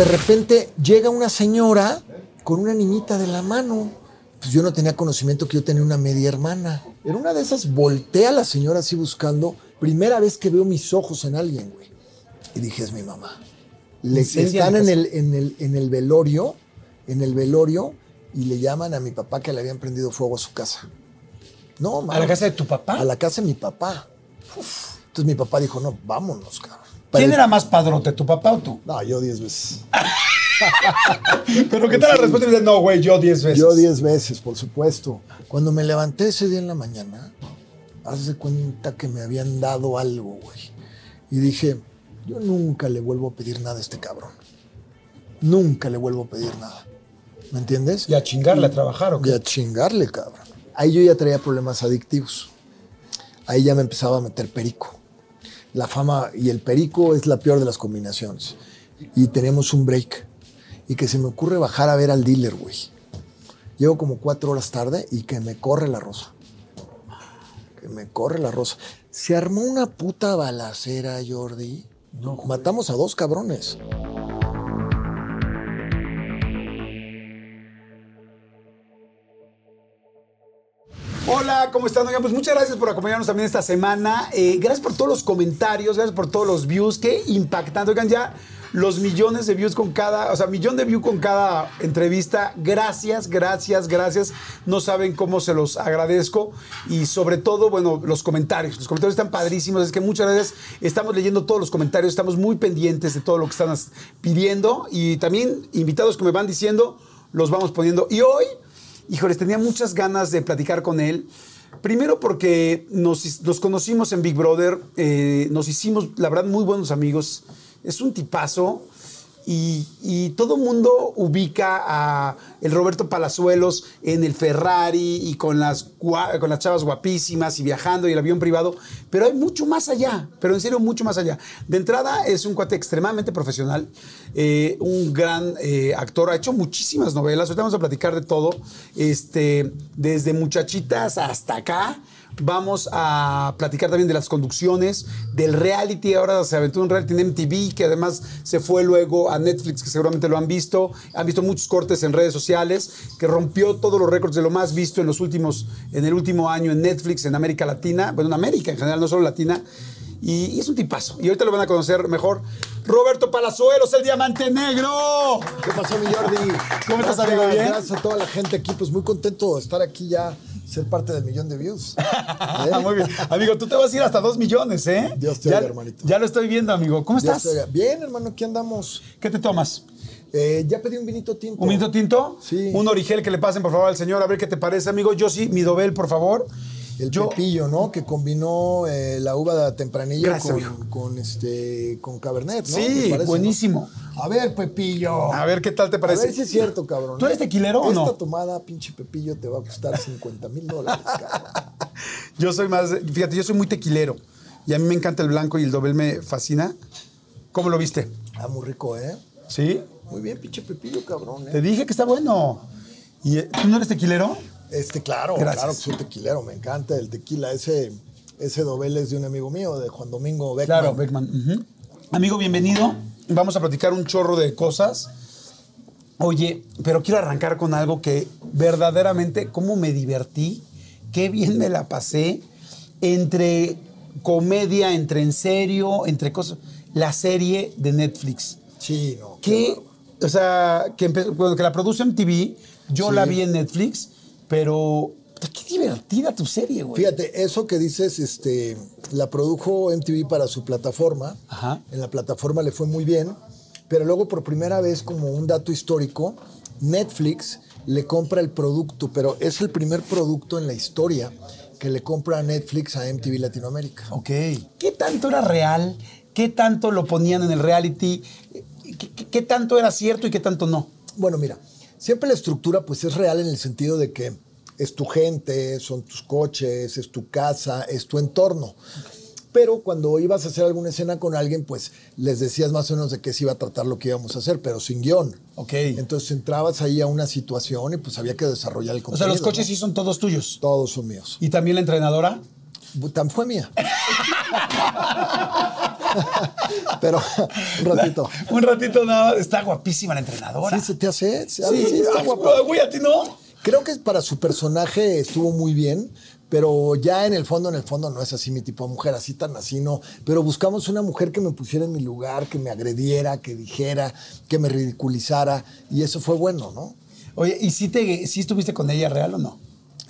de repente llega una señora con una niñita de la mano. Pues yo no tenía conocimiento que yo tenía una media hermana. En una de esas voltea la señora así buscando. Primera vez que veo mis ojos en alguien, güey. Y dije, es mi mamá. Le, están en el, en, el, en el velorio, en el velorio, y le llaman a mi papá que le habían prendido fuego a su casa. No, ¿A la casa de tu papá? A la casa de mi papá. Uf. Entonces mi papá dijo, no, vámonos, cabrón. ¿Quién era más padrote, tu papá o tú? No, yo diez veces. Pero ¿qué tal la respuesta? Y dices, no, güey, yo diez veces. Yo diez veces, por supuesto. Cuando me levanté ese día en la mañana, haz de cuenta que me habían dado algo, güey. Y dije, yo nunca le vuelvo a pedir nada a este cabrón. Nunca le vuelvo a pedir nada. ¿Me entiendes? Y a chingarle a trabajar, ¿o Y qué? a chingarle, cabrón. Ahí yo ya traía problemas adictivos. Ahí ya me empezaba a meter perico. La fama y el perico es la peor de las combinaciones. Y tenemos un break. Y que se me ocurre bajar a ver al dealer, güey. Llego como cuatro horas tarde y que me corre la rosa. Que me corre la rosa. Se armó una puta balacera, Jordi. Matamos a dos cabrones. Hola, ¿cómo están? Oigan, pues muchas gracias por acompañarnos también esta semana. Eh, gracias por todos los comentarios, gracias por todos los views. Qué impactante. Oigan, ya los millones de views con cada, o sea, millón de views con cada entrevista. Gracias, gracias, gracias. No saben cómo se los agradezco. Y sobre todo, bueno, los comentarios. Los comentarios están padrísimos. Es que muchas gracias. Estamos leyendo todos los comentarios, estamos muy pendientes de todo lo que están pidiendo. Y también invitados que me van diciendo, los vamos poniendo. Y hoy. Híjoles, tenía muchas ganas de platicar con él. Primero porque nos, conocimos en Big Brother, eh, nos hicimos, la verdad, muy buenos amigos. Es un tipazo y, y todo mundo ubica a el Roberto Palazuelos en el Ferrari y con las, con las chavas guapísimas y viajando y el avión privado, pero hay mucho más allá, pero en serio mucho más allá. De entrada es un cuate extremadamente profesional, eh, un gran eh, actor, ha hecho muchísimas novelas, ahorita vamos a platicar de todo, este, desde muchachitas hasta acá. Vamos a platicar también de las conducciones, del reality. Ahora se aventó un reality en MTV que además se fue luego a Netflix, que seguramente lo han visto. Han visto muchos cortes en redes sociales, que rompió todos los récords de lo más visto en los últimos, en el último año en Netflix, en América Latina, bueno, en América en general, no solo Latina. Y, y es un tipazo. Y ahorita lo van a conocer mejor. Roberto Palazuelos, el diamante negro. ¿Qué pasó, mi Jordi? ¿Cómo estás, amigo? ¿Bien? Gracias a toda la gente aquí. Pues muy contento de estar aquí ya, ser parte del millón de views. ¿Eh? Muy bien. Amigo, tú te vas a ir hasta dos millones, ¿eh? Dios te oiga, hermanito. Ya lo estoy viendo, amigo. ¿Cómo estás? Bien, hermano, aquí andamos. ¿Qué te tomas? Eh, ya pedí un vinito tinto. ¿Un minuto tinto? Sí. Un origel que le pasen, por favor, al señor, a ver qué te parece, amigo. Yo sí, mi dobel, por favor. El Yo, pepillo, ¿no? Que combinó eh, la uva tempranilla Gracias, amigo. con, con, este, con cabernet, ¿no? Sí, parece, buenísimo. ¿no? A ver, Pepillo. A ver qué tal te A parece. ver si es cierto, cabrón. ¿Tú eres tequilero o no? Esta tomada, pinche Pepillo, te va a costar 50 mil dólares, cabrón. Yo soy más, fíjate, yo soy muy tequilero. Y a mí me encanta el blanco y el dobel me fascina. ¿Cómo lo viste? Ah, muy rico, ¿eh? ¿Sí? Muy bien, pinche Pepillo, cabrón, ¿eh? Te dije que está bueno. ¿Y eh, tú no eres tequilero? Este, claro, Gracias. claro que soy tequilero, me encanta el tequila. Ese, ese dobel es de un amigo mío, de Juan Domingo Beckman. Claro, Beckman. Amigo, bienvenido. Vamos a platicar un chorro de cosas. Oye, pero quiero arrancar con algo que verdaderamente, cómo me divertí, qué bien me la pasé, entre comedia, entre en serio, entre cosas. La serie de Netflix. Sí, no. Que, o sea, que, empe- bueno, que la produce en TV, yo Sí. la vi en Netflix, pero puta, qué divertida tu serie, güey. Fíjate, eso que dices, este, la produjo MTV para su plataforma. Ajá. En la plataforma le fue muy bien, pero luego por primera vez, como un dato histórico, Netflix le compra el producto, pero es el primer producto en la historia que le compra a Netflix a MTV Latinoamérica. Ok. ¿Qué tanto era real? ¿Qué tanto lo ponían en el reality? ¿Qué, qué- qué tanto era cierto y qué tanto no? Bueno, mira, siempre la estructura pues es real en el sentido de que es tu gente, son tus coches, es tu casa, es tu entorno. Pero cuando ibas a hacer alguna escena con alguien, pues les decías más o menos de qué se iba a tratar lo que íbamos a hacer, pero sin guion. Ok. Entonces entrabas ahí a una situación y pues había que desarrollar el O contenido. sea, los coches ¿no? sí son todos tuyos. Todos son míos. ¿Y también la entrenadora? Tan fue mía. Pero un ratito. Un ratito nada más. Está guapísima la entrenadora. Sí, se te hace. Sí, Sí, sí, está guapa. Güey, a ti no. Creo que para su personaje estuvo muy bien, pero ya en el fondo, en el fondo no es así mi tipo de mujer, así tan así no. Pero buscamos una mujer que me pusiera en mi lugar, que me agrediera, que dijera, que me ridiculizara, y eso fue bueno, ¿no? Oye, ¿y si, te, si estuviste con ella real o no?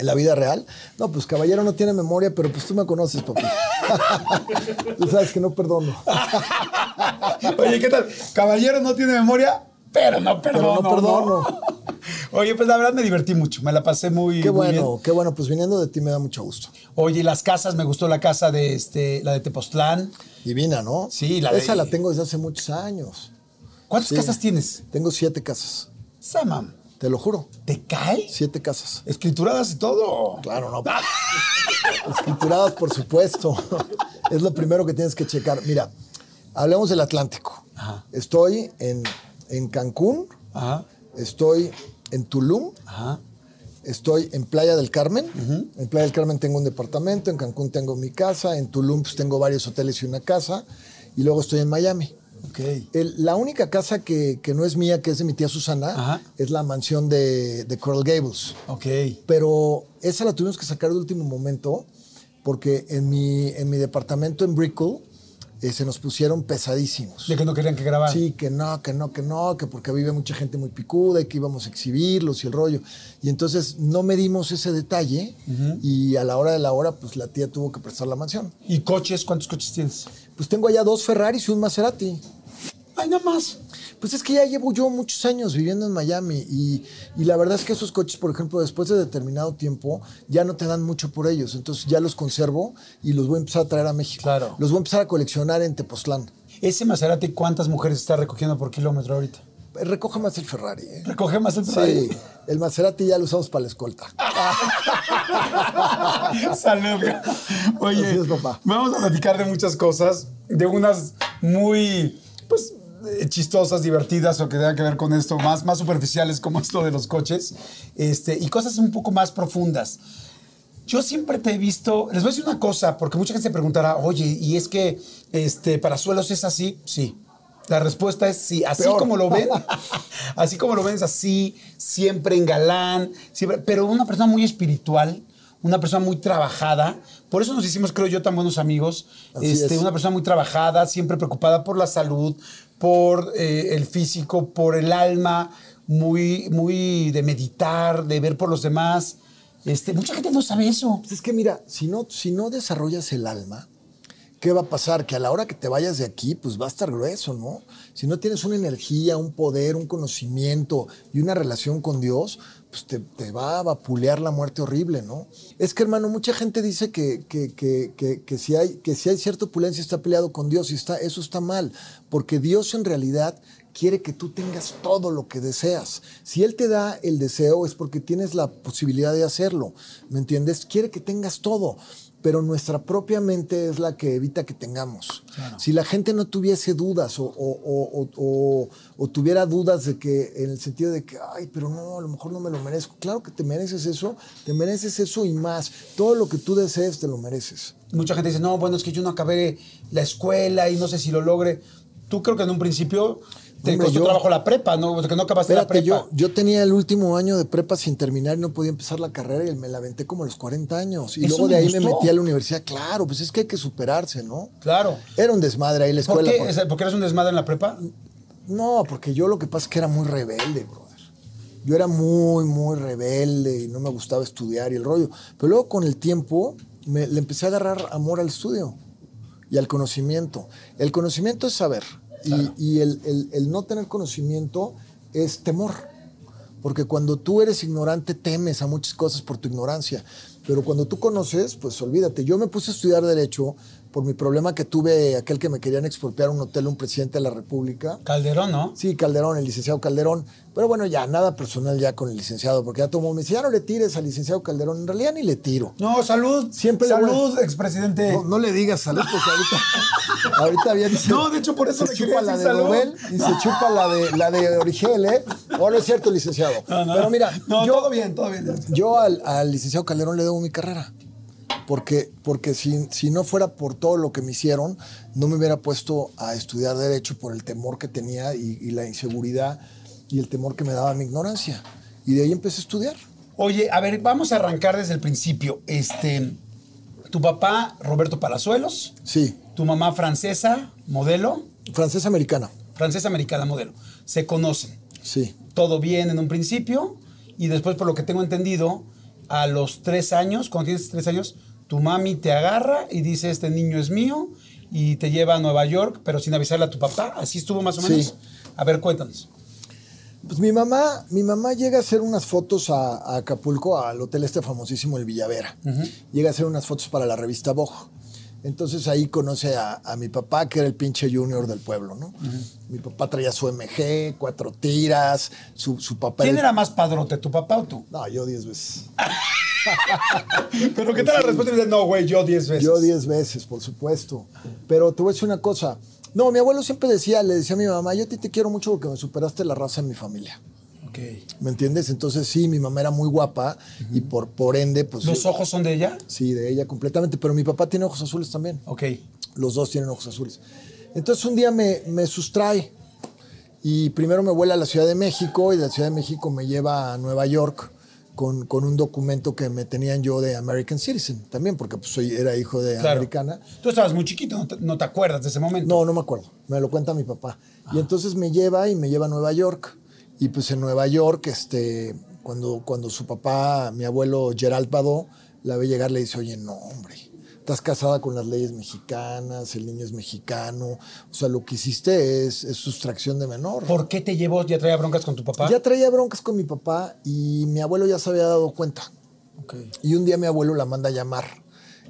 En la vida real, no, pues caballero no tiene memoria, pero pues tú me conoces, papi. tú sabes que no perdono. Oye, ¿qué tal? Caballero no tiene memoria, pero no perdono. no perdono. ¿no? Oye, pues la verdad me divertí mucho, me la pasé muy, Qué muy bueno, bien. qué bueno, pues viniendo de ti me da mucho gusto. Oye, las casas, me gustó la casa de este, la de Tepoztlán. Divina, ¿no? Sí, la de- Esa la tengo desde hace muchos años. ¿Cuántas Sí. casas tienes? Tengo siete casas, Samam, te lo juro. ¿te cae? Siete casas. Escrituradas y todo. Claro, no. Escrituradas, por supuesto. Es lo primero que tienes que checar. Mira, hablemos del Atlántico. Ajá. Estoy en, en Cancún, Ajá, estoy en Tulum, ajá. estoy en Playa del Carmen. En Playa del Carmen tengo un departamento, en Cancún tengo mi casa, en Tulum pues, tengo varios hoteles y una casa, y luego estoy en Miami. Ok. El- la única casa que, que no es mía, que es de mi tía Susana, Ajá. es la mansión de, de Coral Gables. Ok. Pero esa la tuvimos que sacar de último momento porque en mi, en mi departamento en Brickell eh, se nos pusieron pesadísimos. De que no querían que grabara. Sí, que no, que no, que no, que porque vive mucha gente muy picuda y que íbamos a exhibirlos y el rollo. Y entonces no medimos ese detalle y a la hora de la hora, pues la tía tuvo que prestar la mansión. ¿Y coches? ¿Cuántos coches tienes? Pues tengo allá dos Ferraris y un Maserati. Ay, nada más. Pues es que ya llevo yo muchos años viviendo en Miami y, y la verdad es que esos coches, por ejemplo, después de determinado tiempo, ya no te dan mucho por ellos. Entonces ya los conservo y los voy a empezar a traer a México. Claro. Los voy a empezar a coleccionar en Tepoztlán. Ese Maserati, ¿cuántas mujeres está recogiendo por kilómetro ahorita? Recoge más el Ferrari. ¿eh? Recoge más el Ferrari. Sí, el Maserati ya lo usamos para la escolta. Salud. Oye, Así es, papá. vamos a platicar de muchas cosas, de unas muy, pues, eh, chistosas, divertidas o que tengan que ver con esto, más, más superficiales como esto de los coches, este, y cosas un poco más profundas. Yo siempre te he visto, les voy a decir una cosa, porque mucha gente se preguntará, oye, ¿y es que este, para suelos es así? Sí. La respuesta es sí, así Peor. como lo ven, así como lo ven es así, siempre en galán, siempre, pero una persona muy espiritual, una persona muy trabajada, por eso nos hicimos, creo yo, tan buenos amigos, este, es. una persona muy trabajada, siempre preocupada por la salud, por eh, el físico, por el alma, muy, muy de meditar, de ver por los demás. Este, mucha gente no sabe eso. Pues es que mira, si no, si no desarrollas el alma, ¿qué va a pasar? Que a la hora que te vayas de aquí, pues va a estar grueso, ¿no? Si no tienes una energía, un poder, un conocimiento y una relación con Dios, pues te, va a vapulear la muerte horrible, ¿no? Es que, hermano, mucha gente dice que, que, que, que, que si, hay, que si hay cierta opulencia está peleado con Dios y está, eso está mal, porque Dios en realidad quiere que tú tengas todo lo que deseas. Si Él te da el deseo es porque tienes la posibilidad de hacerlo, ¿me entiendes? Quiere que tengas todo, pero nuestra propia mente es la que evita que tengamos. Si la gente no tuviese dudas o, o- o- o- o- o tuviera dudas de que, en el sentido de que, ay, pero no, a lo mejor no me lo merezco. Claro que te mereces eso, te mereces eso y más. Todo lo que tú desees te lo mereces. Mucha gente dice, no, bueno, es que yo no acabé la escuela y no sé si lo logre. Tú creo que en un principio te Hombre, costó yo- trabajo la prepa, ¿no? Que no acabaste la prepa. yo, yo tenía el último año de prepa sin terminar y no podía empezar la carrera y me la aventé como a los 40 años. Y Eso luego me de ahí me metí a la universidad. Claro, pues es que hay que superarse, ¿no? Claro. Era un desmadre ahí la ¿Por escuela. qué? porque- ¿Es- ¿Porque eres un desmadre en la prepa? No, porque yo lo que pasa es que era muy rebelde, brother. Yo era muy, muy rebelde y no me gustaba estudiar y el rollo. Pero luego con el tiempo me, le empecé a agarrar amor al estudio y al conocimiento. El conocimiento es saber y, y el, el- el no tener conocimiento es temor. Porque cuando tú eres ignorante temes a muchas cosas por tu ignorancia. Pero cuando tú conoces, pues olvídate. Yo me puse a estudiar derecho por mi problema que tuve, aquel que me querían expropiar un hotel, un presidente de la República. Calderón, ¿no? Sí, Calderón, el licenciado Calderón. Pero bueno, ya nada personal ya con el licenciado, porque ya mundo me dice, ya no le tires al licenciado Calderón. En realidad ni le tiro. No, salud. Siempre le Salud, expresidente. No, no le digas salud, porque ahorita, ahorita bien dice, No, de hecho, por eso se chupa la de salud. Nobel y se chupa la de, la de Origel, ¿eh? No es cierto, licenciado. No. Pero mira, yo, todo bien, todo bien. yo al, al licenciado Calderón le debo mi carrera. Porque, porque si, si no fuera por todo lo que me hicieron, no me hubiera puesto a estudiar derecho por el temor que tenía y, y la inseguridad y el temor que me daba mi ignorancia. Y de ahí empecé a estudiar. Oye, a ver, vamos a arrancar desde el principio. Este, tu papá, Roberto Palazuelos, Sí, tu mamá francesa, modelo, francesa americana. francesa americana, modelo. Se conocen. Sí, Todo bien en un principio y después, por lo que tengo entendido, a los tres años, cuando tienes tres años, tu mami te agarra y dice, este niño es mío y te lleva a Nueva York, pero sin avisarle a tu papá. ¿Así estuvo más o menos? Sí. A ver, cuéntanos. Pues mi mamá, mi mamá llega a hacer unas fotos a, a Acapulco, al hotel este famosísimo, el Villavera. Llega a hacer unas fotos para la revista Vogue. Entonces ahí conoce a, a mi papá, que era el pinche junior del pueblo, ¿no? Mi papá traía su MG, cuatro tiras, su, su papá... ¿Quién era más padrote, tu papá o tú? No, yo diez veces. Pero ¿qué tal la respuesta? Y dices, no, güey, yo diez veces. Yo diez veces, por supuesto. Pero te voy a decir una cosa. No, mi abuelo siempre decía, le decía a mi mamá, yo a ti te quiero mucho porque me superaste la raza en mi familia. Ok. ¿Me entiendes? Entonces sí, mi mamá era muy guapa y por, por ende, pues... ¿Los ojos son de ella? Sí, de ella completamente, pero mi papá tiene ojos azules también. Ok. Los dos tienen ojos azules. Entonces un día me, me sustrae y primero me vuela a la Ciudad de México y de la Ciudad de México me lleva a Nueva York con, con un documento que me tenían yo de American Citizen también, porque pues soy, era hijo de Claro. americana. Tú estabas muy chiquito, no te, no te acuerdas de ese momento. No, no me acuerdo. Me lo cuenta mi papá. Y entonces me lleva y me lleva a Nueva York. Y pues en Nueva York, este, cuando, cuando su papá, mi abuelo Gerald Badó, la ve llegar, le dice, oye, no, hombre, estás casada con las leyes mexicanas, el niño es mexicano. O sea, lo que hiciste es, es sustracción de menor. ¿Por qué te llevó? ¿Ya traía broncas con tu papá? Ya traía broncas con mi papá y mi abuelo ya se había dado cuenta. Y un día mi abuelo la manda a llamar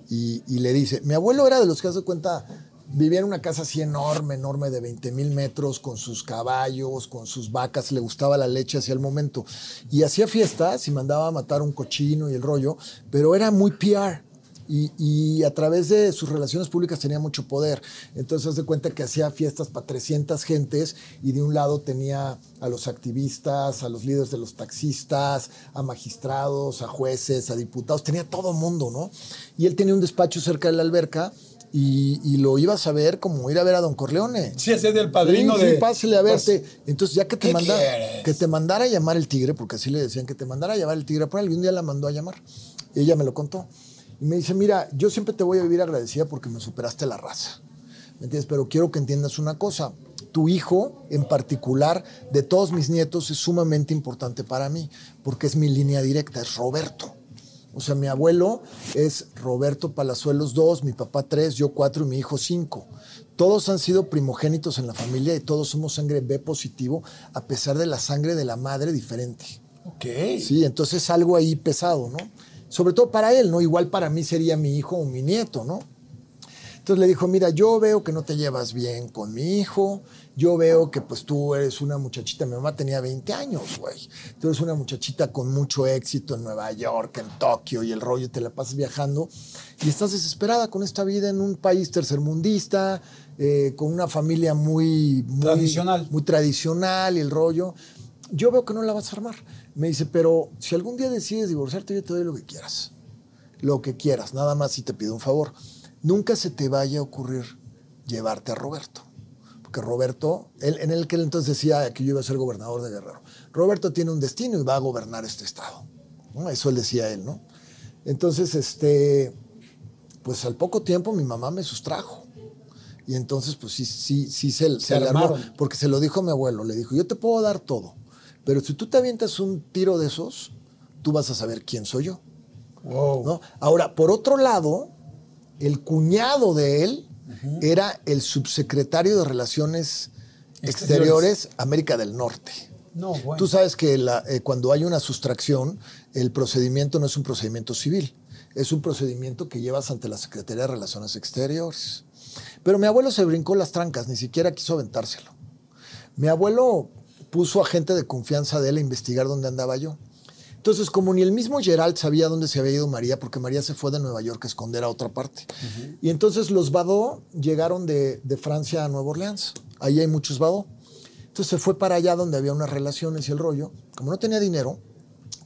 y, y le dice, mi abuelo era de los que hace cuenta, vivía en una casa así enorme, enorme de 20 mil metros, con sus caballos, con sus vacas, le gustaba la leche hacia el momento. Y hacía fiestas y mandaba a matar un cochino y el rollo, pero era muy PR. Y, y a través de sus relaciones públicas tenía mucho poder. Entonces, haz de cuenta que hacía fiestas para 300 gentes y de un lado tenía a los activistas, a los líderes de los taxistas, a magistrados, a jueces, a diputados, tenía todo mundo, ¿no? Y él tenía un despacho cerca de la alberca y, y lo ibas a ver como ir a ver a Don Corleone. Sí, ese es del padrino Sí, de... sí, pásele a verte. Entonces, ya que te, ¿Qué manda, quieres? que te mandara a llamar el tigre, porque así le decían, que te mandara a llamar el tigre, por algún día la mandó a llamar. Y ella me lo contó. Y me dice, mira, yo siempre te voy a vivir agradecida porque me superaste la raza. ¿Me entiendes? Pero quiero que entiendas una cosa. Tu hijo, en particular, de todos mis nietos, es sumamente importante para mí, porque es mi línea directa, es Roberto. O sea, mi abuelo es Roberto Palazuelos 2, mi papá 3, yo 4 y mi hijo 5. Todos han sido primogénitos en la familia y todos somos sangre B positivo, a pesar de la sangre de la madre diferente. Ok. Sí, entonces es algo ahí pesado, ¿no? Sobre todo para él, ¿no? Igual para mí sería mi hijo o mi nieto, ¿no? Entonces le dijo, mira, yo veo que no te llevas bien con mi hijo, yo veo que pues tú eres una muchachita, mi mamá tenía 20 años, güey. Tú eres una muchachita con mucho éxito en Nueva York, en Tokio y el rollo, te la pasas viajando y estás desesperada con esta vida en un país tercermundista, eh, con una familia muy, muy... Tradicional. Muy tradicional y el rollo. Yo veo que no la vas a armar. Me dice, pero si algún día decides divorciarte, yo te doy lo que quieras. Lo que quieras, nada más si te pido un favor. Nunca se te vaya a ocurrir llevarte a Roberto. Porque Roberto, él, en el que él entonces decía que yo iba a ser gobernador de Guerrero. Roberto tiene un destino y va a gobernar este estado. ¿no? Eso él decía él, ¿no? Entonces, este, pues al poco tiempo mi mamá me sustrajo. Y entonces, pues sí, sí, sí se, se, le armó. armaron. Porque se lo dijo mi abuelo. Le dijo, yo te puedo dar todo. Pero si tú te avientas un tiro de esos, tú vas a saber quién soy yo. Wow. ¿no? Ahora, por otro lado, el cuñado de él era el subsecretario de Relaciones Exteriores. Exteriores América del Norte. No, bueno. Tú sabes que la- eh, cuando hay una sustracción, el procedimiento no es un procedimiento civil, es un procedimiento que llevas ante la Secretaría de Relaciones Exteriores. Pero mi abuelo se brincó las trancas, ni siquiera quiso aventárselo. Mi abuelo puso a gente de confianza de él a investigar dónde andaba yo. Entonces, como ni el mismo Gerald sabía dónde se había ido María, porque María se fue de Nueva York a esconder a otra parte. Y entonces los Badó llegaron de, de Francia a Nueva Orleans. Ahí hay muchos Badó. Entonces se fue para allá donde había unas relaciones y el rollo. Como no tenía dinero,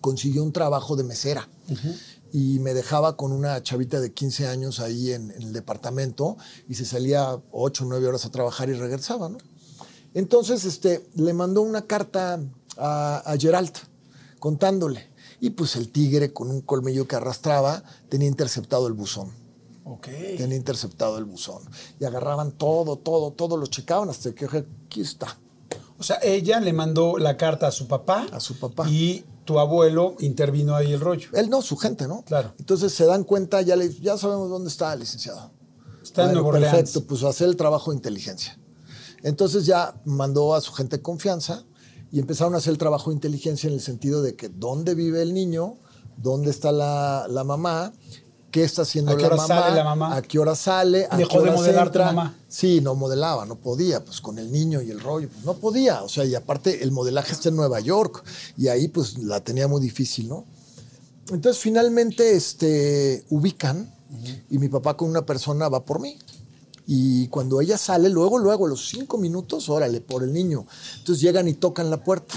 consiguió un trabajo de mesera. y me dejaba con una chavita de 15 años ahí en, en el departamento y se salía 8 o 9 horas a trabajar y regresaba, ¿no? Entonces, este, le mandó una carta a, a Gerald contándole. Y pues el tigre con un colmillo que arrastraba tenía interceptado el buzón. Ok. Tenía interceptado el buzón. Y agarraban todo, todo, todo, lo checaban hasta que aquí está. O sea, ella le mandó la carta a su papá. A su papá. Y tu abuelo intervino ahí el rollo. Él no, su gente, ¿no? Claro. Entonces se dan cuenta, ya, le, ya sabemos dónde está, licenciado. Está en Orleans. Perfecto, pues hacer el trabajo de inteligencia. Entonces ya mandó a su gente de confianza y empezaron a hacer el trabajo de inteligencia en el sentido de que dónde vive el niño, dónde está la, la mamá, qué está haciendo ¿A qué la, hora mamá, sale la mamá? a qué hora sale, a Dejó qué de hora modelar tu entra. mamá. Sí, no modelaba, no podía, pues con el niño y el rollo, pues no podía. O sea, y aparte el modelaje está en Nueva York y ahí pues la tenía muy difícil, ¿no? Entonces finalmente este, ubican y mi papá con una persona va por mí. Y cuando ella sale, luego, luego, a los cinco minutos, órale, por el niño. Entonces llegan y tocan la puerta.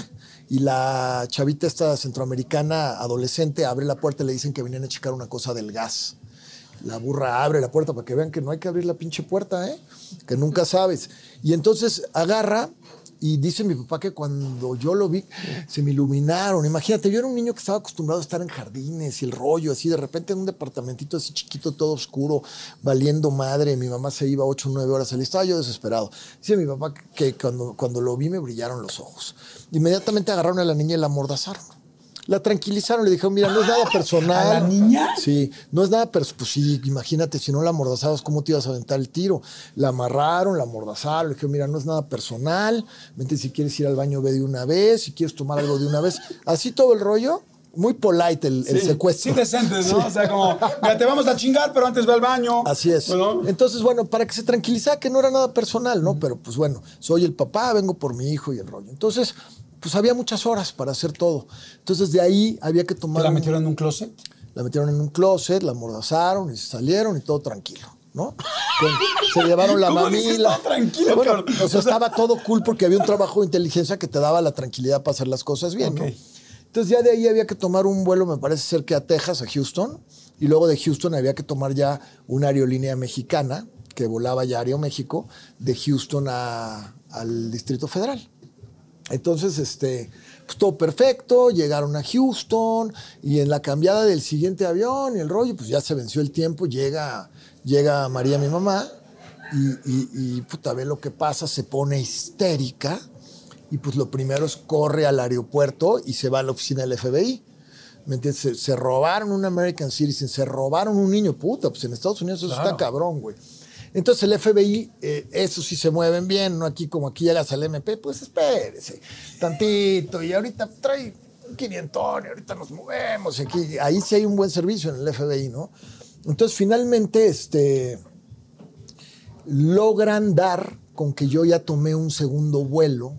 Y la chavita esta centroamericana adolescente abre la puerta y le dicen que venían a checar una cosa del gas. La burra abre la puerta para que vean que no hay que abrir la pinche puerta, ¿eh? Que nunca sabes. Y entonces agarra y dice mi papá que cuando yo lo vi, se me iluminaron. Imagínate, yo era un niño que estaba acostumbrado a estar en jardines y el rollo, así de repente en un departamentito así chiquito, todo oscuro, valiendo madre. Mi mamá se iba ocho o nueve horas al Estaba yo desesperado. Dice mi papá que cuando, cuando lo vi me brillaron los ojos. Inmediatamente agarraron a la niña y la amordazaron. La tranquilizaron, le dijeron, mira, no es nada personal. ¿A la niña? Sí, no es nada personal. Pues sí, imagínate, si no la amordazabas, ¿cómo te ibas a aventar el tiro? La amarraron, la amordazaron, le dijeron, mira, no es nada personal. Vente, si quieres ir al baño, ve de una vez. Si quieres tomar algo de una vez. Así todo el rollo. Muy polite el, secuestro. Sí, decentes, ¿no? O sea, como, mira, te vamos a chingar, pero antes ve al baño. Así es. Bueno, Entonces, bueno, para que se tranquilizara que no era nada personal, ¿no? Pero pues bueno, soy el papá, vengo por mi hijo y el rollo. Entonces, pues había muchas horas para hacer todo. Entonces, de ahí había que ¿te tomar. la un- metieron en un closet? la metieron en un closet, la amordazaron y se salieron y todo tranquilo, ¿no? Con- se llevaron la ¿Cómo dices mamila. tranquilo, Bueno, o sea, estaba todo cool porque había un trabajo de inteligencia que te daba la tranquilidad para hacer las cosas bien, ¿no? Ok. Entonces ya de ahí había que tomar un vuelo, me parece ser que a Texas, a Houston, y luego de Houston había que tomar ya una aerolínea mexicana que volaba ya a Aeroméxico, de Houston a- al Distrito Federal. Entonces, este, pues todo perfecto, llegaron a Houston y en la cambiada del siguiente avión y el rollo, pues ya se venció el tiempo, llega, llega María, mi mamá, y, y, y, puta, ve lo que pasa, se pone histérica y pues lo primero es corre al aeropuerto y se va a la oficina del FBI. ¿Me entiendes? Se, se robaron un American Citizen, se robaron un niño, puta, pues en Estados Unidos eso Claro. está cabrón, güey. Entonces el FBI, eh, eso sí se mueven bien, no aquí como aquí llegas al MP, pues espérese tantito y ahorita trae un 500 y ahorita nos movemos y aquí, ahí sí hay un buen servicio en el FBI, ¿no? Entonces finalmente, este, logran dar con que yo ya tomé un segundo vuelo,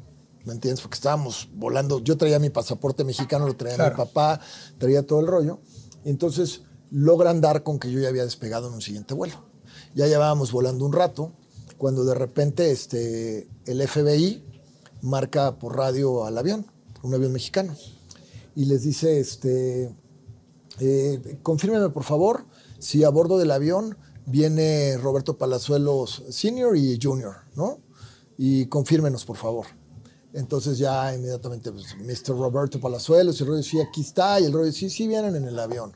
¿me entiendes? Porque estábamos volando, yo traía mi pasaporte mexicano, lo traía Claro. mi papá, traía todo el rollo, entonces logran dar con que yo ya había despegado en un siguiente vuelo. Ya llevábamos volando un rato, cuando de repente este, el FBI marca por radio al avión, un avión mexicano, y les dice, este, eh, confírmeme por favor si a bordo del avión viene Roberto Palazuelos Senior y Junior, ¿no? Y confírmenos por favor. Entonces ya inmediatamente, pues, Mr. Roberto Palazuelos, y el rollo, sí, aquí está, y el rollo, sí, sí, vienen en el avión.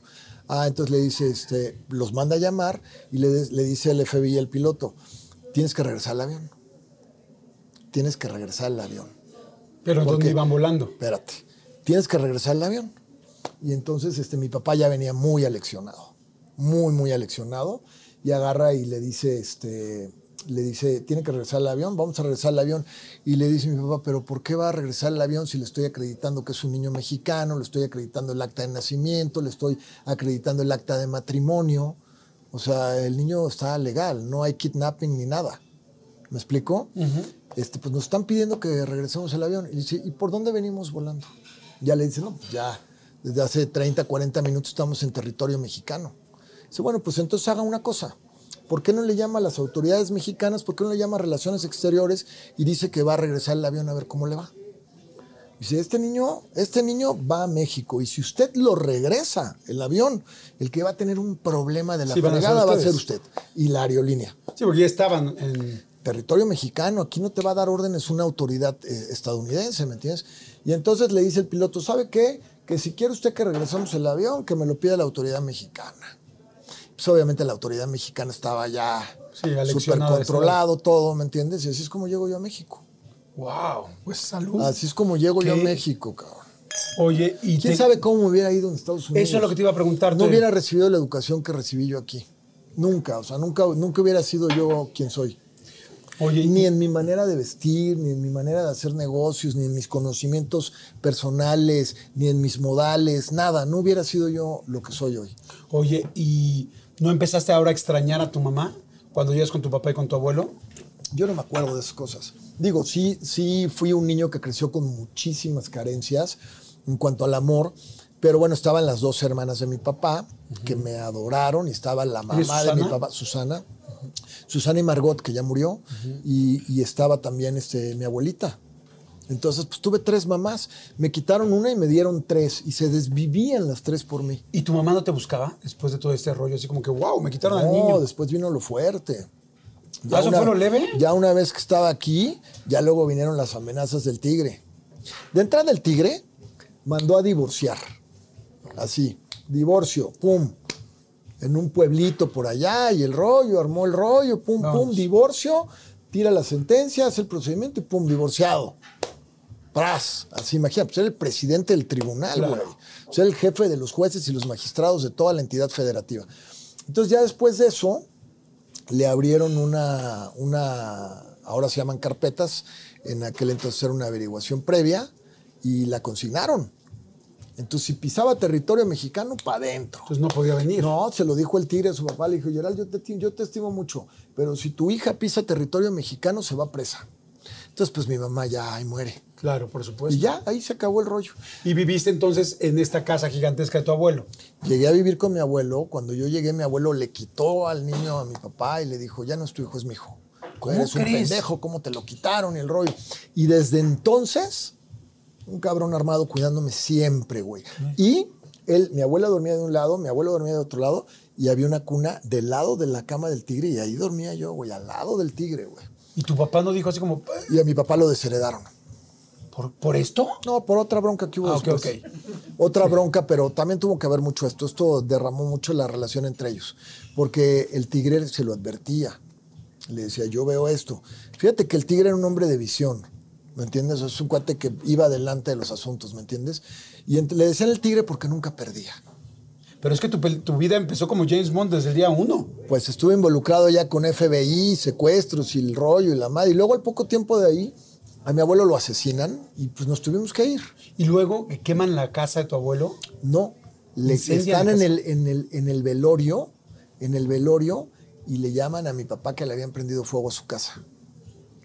Ah, entonces le dice, este, los manda a llamar y le, le dice el FBI al piloto, tienes que regresar al avión. Tienes que regresar al avión Pero ¿Por ¿dónde iban volando? espérate, tienes que regresar al avión. Y entonces este, mi papá ya venía muy aleccionado, muy, muy aleccionado, y agarra y le dice, este, le dice, tiene que regresar al avión, vamos a regresar al avión. Y le dice mi papá, pero ¿por qué va a regresar al avión si le estoy acreditando que es un niño mexicano, le estoy acreditando el acta de nacimiento, le estoy acreditando el acta de matrimonio? O sea, el niño está legal, no hay kidnapping ni nada. ¿Me explico? este, pues nos están pidiendo que regresemos al avión. Y dice, ¿y por dónde venimos volando? Ya le dice, no, pues ya desde hace 30, 40 minutos estamos en territorio mexicano. Dice, bueno, pues entonces haga una cosa. ¿Por qué no le llama a las autoridades mexicanas? ¿Por qué no le llama a Relaciones Exteriores y dice que va a regresar el avión a ver cómo le va? Dice, este niño, este niño va a México y si usted lo regresa, el avión, el que va a tener un problema de la Sí, fregada va a ser usted y la aerolínea. Sí, porque ya estaban en. Territorio mexicano, aquí no te va a dar órdenes una autoridad eh, estadounidense, ¿me entiendes? Y entonces le dice el piloto, ¿sabe qué? Que si quiere usted que regresemos el avión, que me lo pida la autoridad mexicana. Pues obviamente la autoridad mexicana estaba ya súper controlado todo, ¿me entiendes? Y así es como llego yo a México. ¡Wow! Pues salud. Así es como llego yo a. México, cabrón. Oye, y. ¿Quién te- sabe cómo me hubiera ido en Estados Unidos? Eso es lo que te iba a preguntar. No hubiera recibido la educación que recibí yo aquí. Nunca, o sea, nunca, nunca hubiera sido yo quien soy. Oye, Ni en mi manera de vestir, ni en mi manera de hacer negocios, ni en mis conocimientos personales, ni en mis modales, nada. No hubiera sido yo lo que soy hoy. Oye, ¿y no empezaste ahora a extrañar a tu mamá cuando llegas con tu papá y con tu abuelo? Yo no me acuerdo de esas cosas. Digo, sí, sí fui un niño que creció con muchísimas carencias en cuanto al amor, pero bueno, estaban las dos hermanas de mi papá que me adoraron y estaba la ¿Eres mamá de mi papá, Susana, Susana y Margot, que ya murió, y, y estaba también este, mi abuelita. Entonces, pues tuve tres mamás. Me quitaron una y me dieron tres, y se desvivían las tres por mí. ¿Y tu mamá no te buscaba después de todo este rollo? Así como que, wow, me quitaron al No, niño. después vino lo fuerte. ¿Ah, eso fue lo leve? Ya una vez que estaba aquí, ya luego vinieron las amenazas del tigre. De entrada el tigre mandó a divorciar. Así, divorcio, pum. En un pueblito por allá y el rollo, armó el rollo, pum, pum, divorcio, tira la sentencia, hace el procedimiento y pum, divorciado. Pras, así imagina, pues era el presidente del tribunal, Claro. güey. O sea, el jefe de los jueces y los magistrados de toda la entidad federativa. Entonces ya después de eso, le abrieron una, una, ahora se llaman carpetas, en aquel entonces era una averiguación previa, y la consignaron. Entonces, si pisaba territorio mexicano, para adentro. Entonces no podía venir. No, se lo dijo el tigre a su papá, le dijo, Gerald, yo te, yo te estimo mucho, pero si tu hija pisa territorio mexicano, se va presa. Entonces, pues mi mamá ya ahí muere. Claro, por supuesto. Y ya, ahí se acabó el rollo. Y viviste entonces en esta casa gigantesca de tu abuelo. Llegué a vivir con mi abuelo. Cuando yo llegué, mi abuelo le quitó al niño a mi papá y le dijo, ya no es tu hijo, es mi hijo. ¿Cómo Eres un pendejo, ¿cómo te lo quitaron y el rollo? Y desde entonces, un cabrón armado cuidándome siempre, güey. Y él, mi abuela dormía de un lado, mi abuelo dormía de otro lado, y había una cuna del lado de la cama del tigre, y ahí dormía yo, güey, al lado del tigre, güey. Y tu papá no dijo así como, Y a mi papá lo desheredaron. ¿Por, por esto? No, por otra bronca que hubo Ah, ok, después. ok. Otra bronca, pero también tuvo que haber mucho esto. Esto derramó mucho la relación entre ellos. Porque el tigre se lo advertía. Le decía, yo veo esto. Fíjate que el tigre era un hombre de visión. ¿Me entiendes? Es un cuate que iba adelante de los asuntos, ¿me entiendes? Y le decían el tigre porque nunca perdía. Pero es que tu, tu vida empezó como James Bond desde el día uno. Pues estuve involucrado ya con FBI, secuestros y el rollo y la madre. Y luego al poco tiempo de ahí, a mi abuelo lo asesinan y pues nos tuvimos que ir. Y luego que queman la casa de tu abuelo. No, le están en el, en, el, en el velorio, en el velorio, y le llaman a mi papá que le habían prendido fuego a su casa.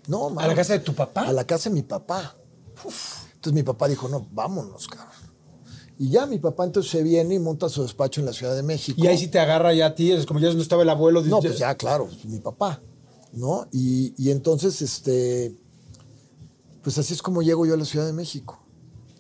No, ¿A la casa de tu papá? A la casa de mi papá. Uf. Entonces mi papá dijo, no, vámonos, cabrón. Y ya mi papá entonces se viene y monta su despacho en la Ciudad de México. Y ahí sí te agarra ya a ti, es como ya no estaba el abuelo. No, pues ya, claro, pues, mi papá, ¿no? Y, y entonces, este, pues así es como llego yo a la Ciudad de México.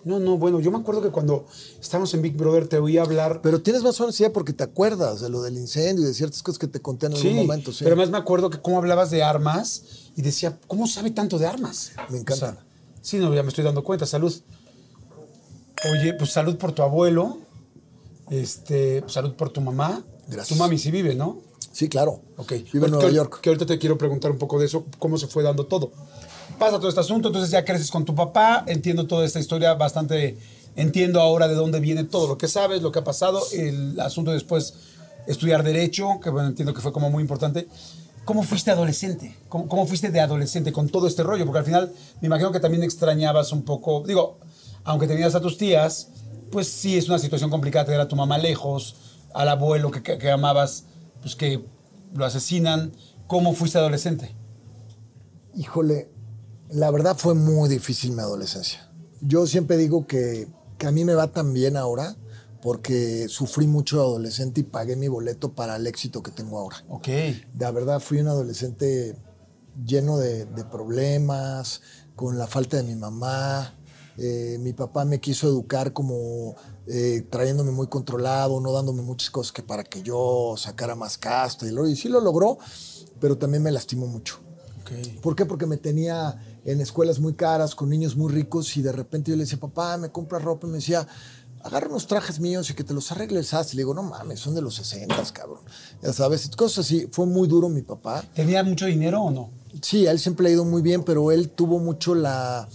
No, no, bueno, yo me acuerdo que cuando estábamos en Big Brother te oí hablar. Pero tienes más idea porque te acuerdas de lo del incendio y de ciertas cosas que te conté en algún Sí, momento. Sí, pero además me acuerdo que cómo hablabas de armas y decía, ¿cómo sabe tanto de armas? Me encanta. O sea, sí, no, ya me estoy dando cuenta. Salud. Oye, pues salud por tu abuelo. Este, pues, salud por tu mamá. Gracias. Tu mami sí vive, ¿no? Sí, claro. Ok. Vive en Nueva que- York. Que ahorita te quiero preguntar un poco de eso, cómo se fue dando todo. Pasa todo este asunto, entonces ya creces con tu papá, entiendo toda esta historia bastante, entiendo ahora de dónde viene todo lo que sabes, lo que ha pasado, el asunto después estudiar derecho, que bueno, entiendo que fue como muy importante. ¿Cómo fuiste adolescente? ¿Cómo, cómo fuiste de adolescente con todo este rollo? Porque al final me imagino que también extrañabas un poco, digo, aunque tenías a tus tías, pues sí es una situación complicada tener a tu mamá lejos, al abuelo que, que- que amabas, pues que lo asesinan. ¿Cómo fuiste adolescente? Híjole, la verdad fue muy difícil mi adolescencia. Yo siempre digo que, que a mí me va tan bien ahora porque sufrí mucho de adolescente y pagué mi boleto para el éxito que tengo ahora. Ok. De verdad fui un adolescente lleno de, de problemas, con la falta de mi mamá, Eh, mi papá me quiso educar como eh, trayéndome muy controlado, no dándome muchas cosas que para que yo sacara más casta. Y, lo, y sí lo logró, pero también me lastimó mucho. Ok. ¿Por qué? Porque me tenía en escuelas muy caras, con niños muy ricos, y de repente yo le decía, papá, me compra ropa, y me decía, agarra unos trajes míos y que te los arregle el sas. Y le digo, no mames, son de los 60, cabrón. Ya sabes, cosas así. Fue muy duro mi papá. ¿Tenía mucho dinero o no? Sí, a él siempre le ha ido muy bien, pero él tuvo mucho la,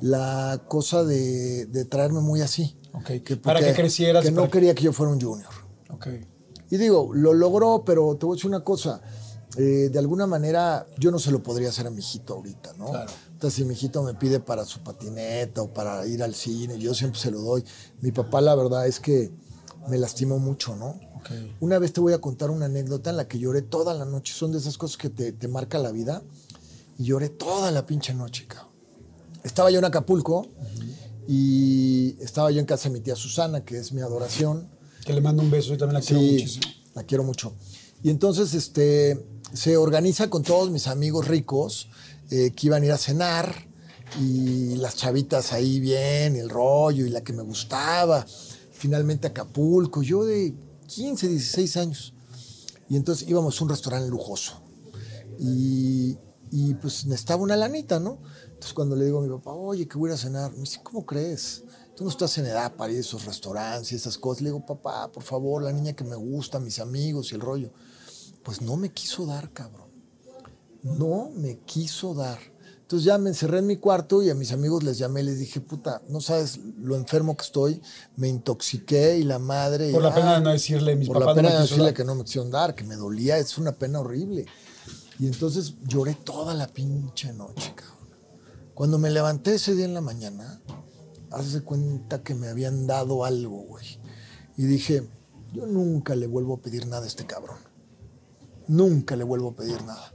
la cosa de, de traerme muy así. Ok. Para que crecieras, Que no para que- quería que yo fuera un junior. Ok. Y digo, lo logró, pero te voy a decir una cosa. eh, de alguna manera, yo no se lo podría hacer a mi hijito ahorita, ¿no? Claro. Entonces, si mi hijito me pide para su patineta o para ir al cine, yo siempre se lo doy. Mi papá, la verdad es que me lastimó mucho, ¿no? Una vez te voy a contar una anécdota en la que lloré toda la noche. Son de esas cosas que te, te marca la vida. Y lloré toda la pinche noche, cabrón. Estaba yo en Acapulco y estaba yo en casa de mi tía Susana, que es mi adoración. Que le mando un beso y también la quiero muchísimo. la quiero mucho. Y entonces este, se organiza con todos mis amigos ricos eh, que iban a ir a cenar y las chavitas ahí bien, el rollo y la que me gustaba. Finalmente Acapulco, yo de 15, 16 años. Y entonces íbamos a un restaurante lujoso. Y, y, pues necesitaba una lanita, ¿no? Entonces cuando le digo a mi papá, oye, que voy a cenar, me dice, ¿cómo crees? Tú no estás en edad para ir a esos restaurantes y esas cosas. Le digo, papá, por favor, la niña que me gusta, mis amigos y el rollo. Pues no me quiso dar, cabrón. No me quiso dar. Entonces ya me encerré en mi cuarto y a mis amigos les llamé y les dije, puta, no sabes lo enfermo que estoy, me intoxiqué y la madre. y, Por la pena de no decirle, mis por papás la no pena me de decirle dar. que no me quisieron dar, que me dolía, es una pena horrible. Y entonces lloré toda la pinche noche, cabrón. Cuando me levanté ese día en la mañana, hace cuenta que me habían dado algo, güey. Y dije, yo nunca le vuelvo a pedir nada a este cabrón. Nunca le vuelvo a pedir nada.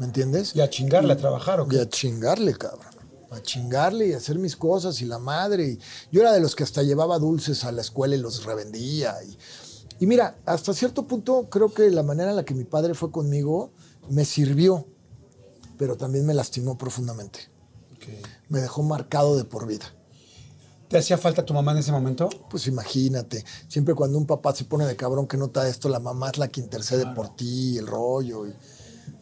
¿Me entiendes? Y a chingarle, a trabajar, ¿o Y qué? a chingarle, cabrón. A chingarle y a hacer mis cosas y la madre. Y yo era de los que hasta llevaba dulces a la escuela y los revendía. Y, y mira, hasta cierto punto creo que la manera en la que mi padre fue conmigo me sirvió, pero también me lastimó profundamente. Me dejó marcado de por vida. ¿Te hacía falta tu mamá en ese momento? Pues imagínate, siempre cuando un papá se pone de cabrón que nota esto, la mamá es la que intercede por ti, el rollo. Y...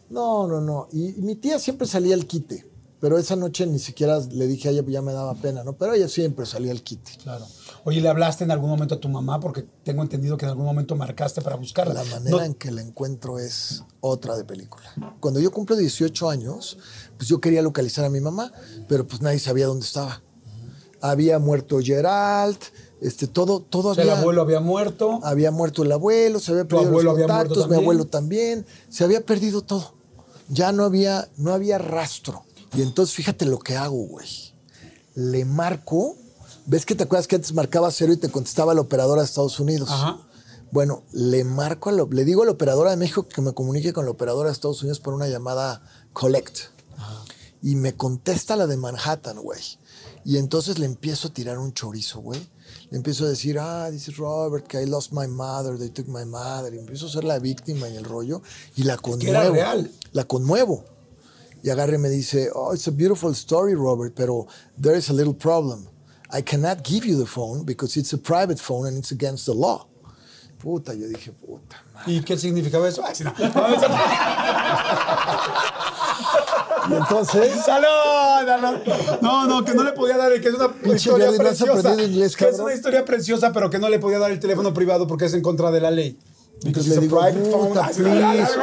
No, no, no. Y, y mi tía siempre salía al quite, pero esa noche ni siquiera le dije a ella, ya me daba pena, ¿no? Pero ella siempre salía al quite. Claro. Oye, ¿le hablaste en algún momento a tu mamá? Porque tengo entendido que en algún momento marcaste para buscarla. La manera No- en que la encuentro es otra de película. Cuando yo cumplo 18 años, pues yo quería localizar a mi mamá, pero pues nadie sabía dónde estaba. Había muerto Gerald, este, todo, todo o sea, el había... abuelo había muerto. Había muerto el abuelo, se había perdido los había contactos, mi abuelo también, se había perdido todo. Ya no había, no había rastro. Y entonces fíjate lo que hago, güey. Le marco, ¿ves que te acuerdas que antes marcaba cero y te contestaba la operadora de Estados Unidos? Ajá. Bueno, le marco, a la- le digo a la operadora de México que me comunique con la operadora de Estados Unidos por una llamada collect. Y me contesta la de Manhattan, güey. Y entonces le empiezo a tirar un chorizo, güey. Empiezo a decir, ah, this is Robert, que I lost my mother, they took my mother. Y empiezo a ser la víctima y el rollo. Y la conmuevo. era real. La conmuevo. Y agarre y me dice, oh, it's a beautiful story, Robert, pero there is a little problem. I cannot give you the phone because it's a private phone and it's against the law. Puta, yo dije, puta. madre. ¿Y qué significaba eso? Ay, sí, no. Y entonces, ¡Salud! No, no, que no le podía dar, que es una Pinche historia Jordi, ¿no has preciosa. aprendido inglés, que es cabrón? una historia preciosa, pero que no le podía dar el teléfono privado porque es en contra de la ley. Entonces le digo, puta, please.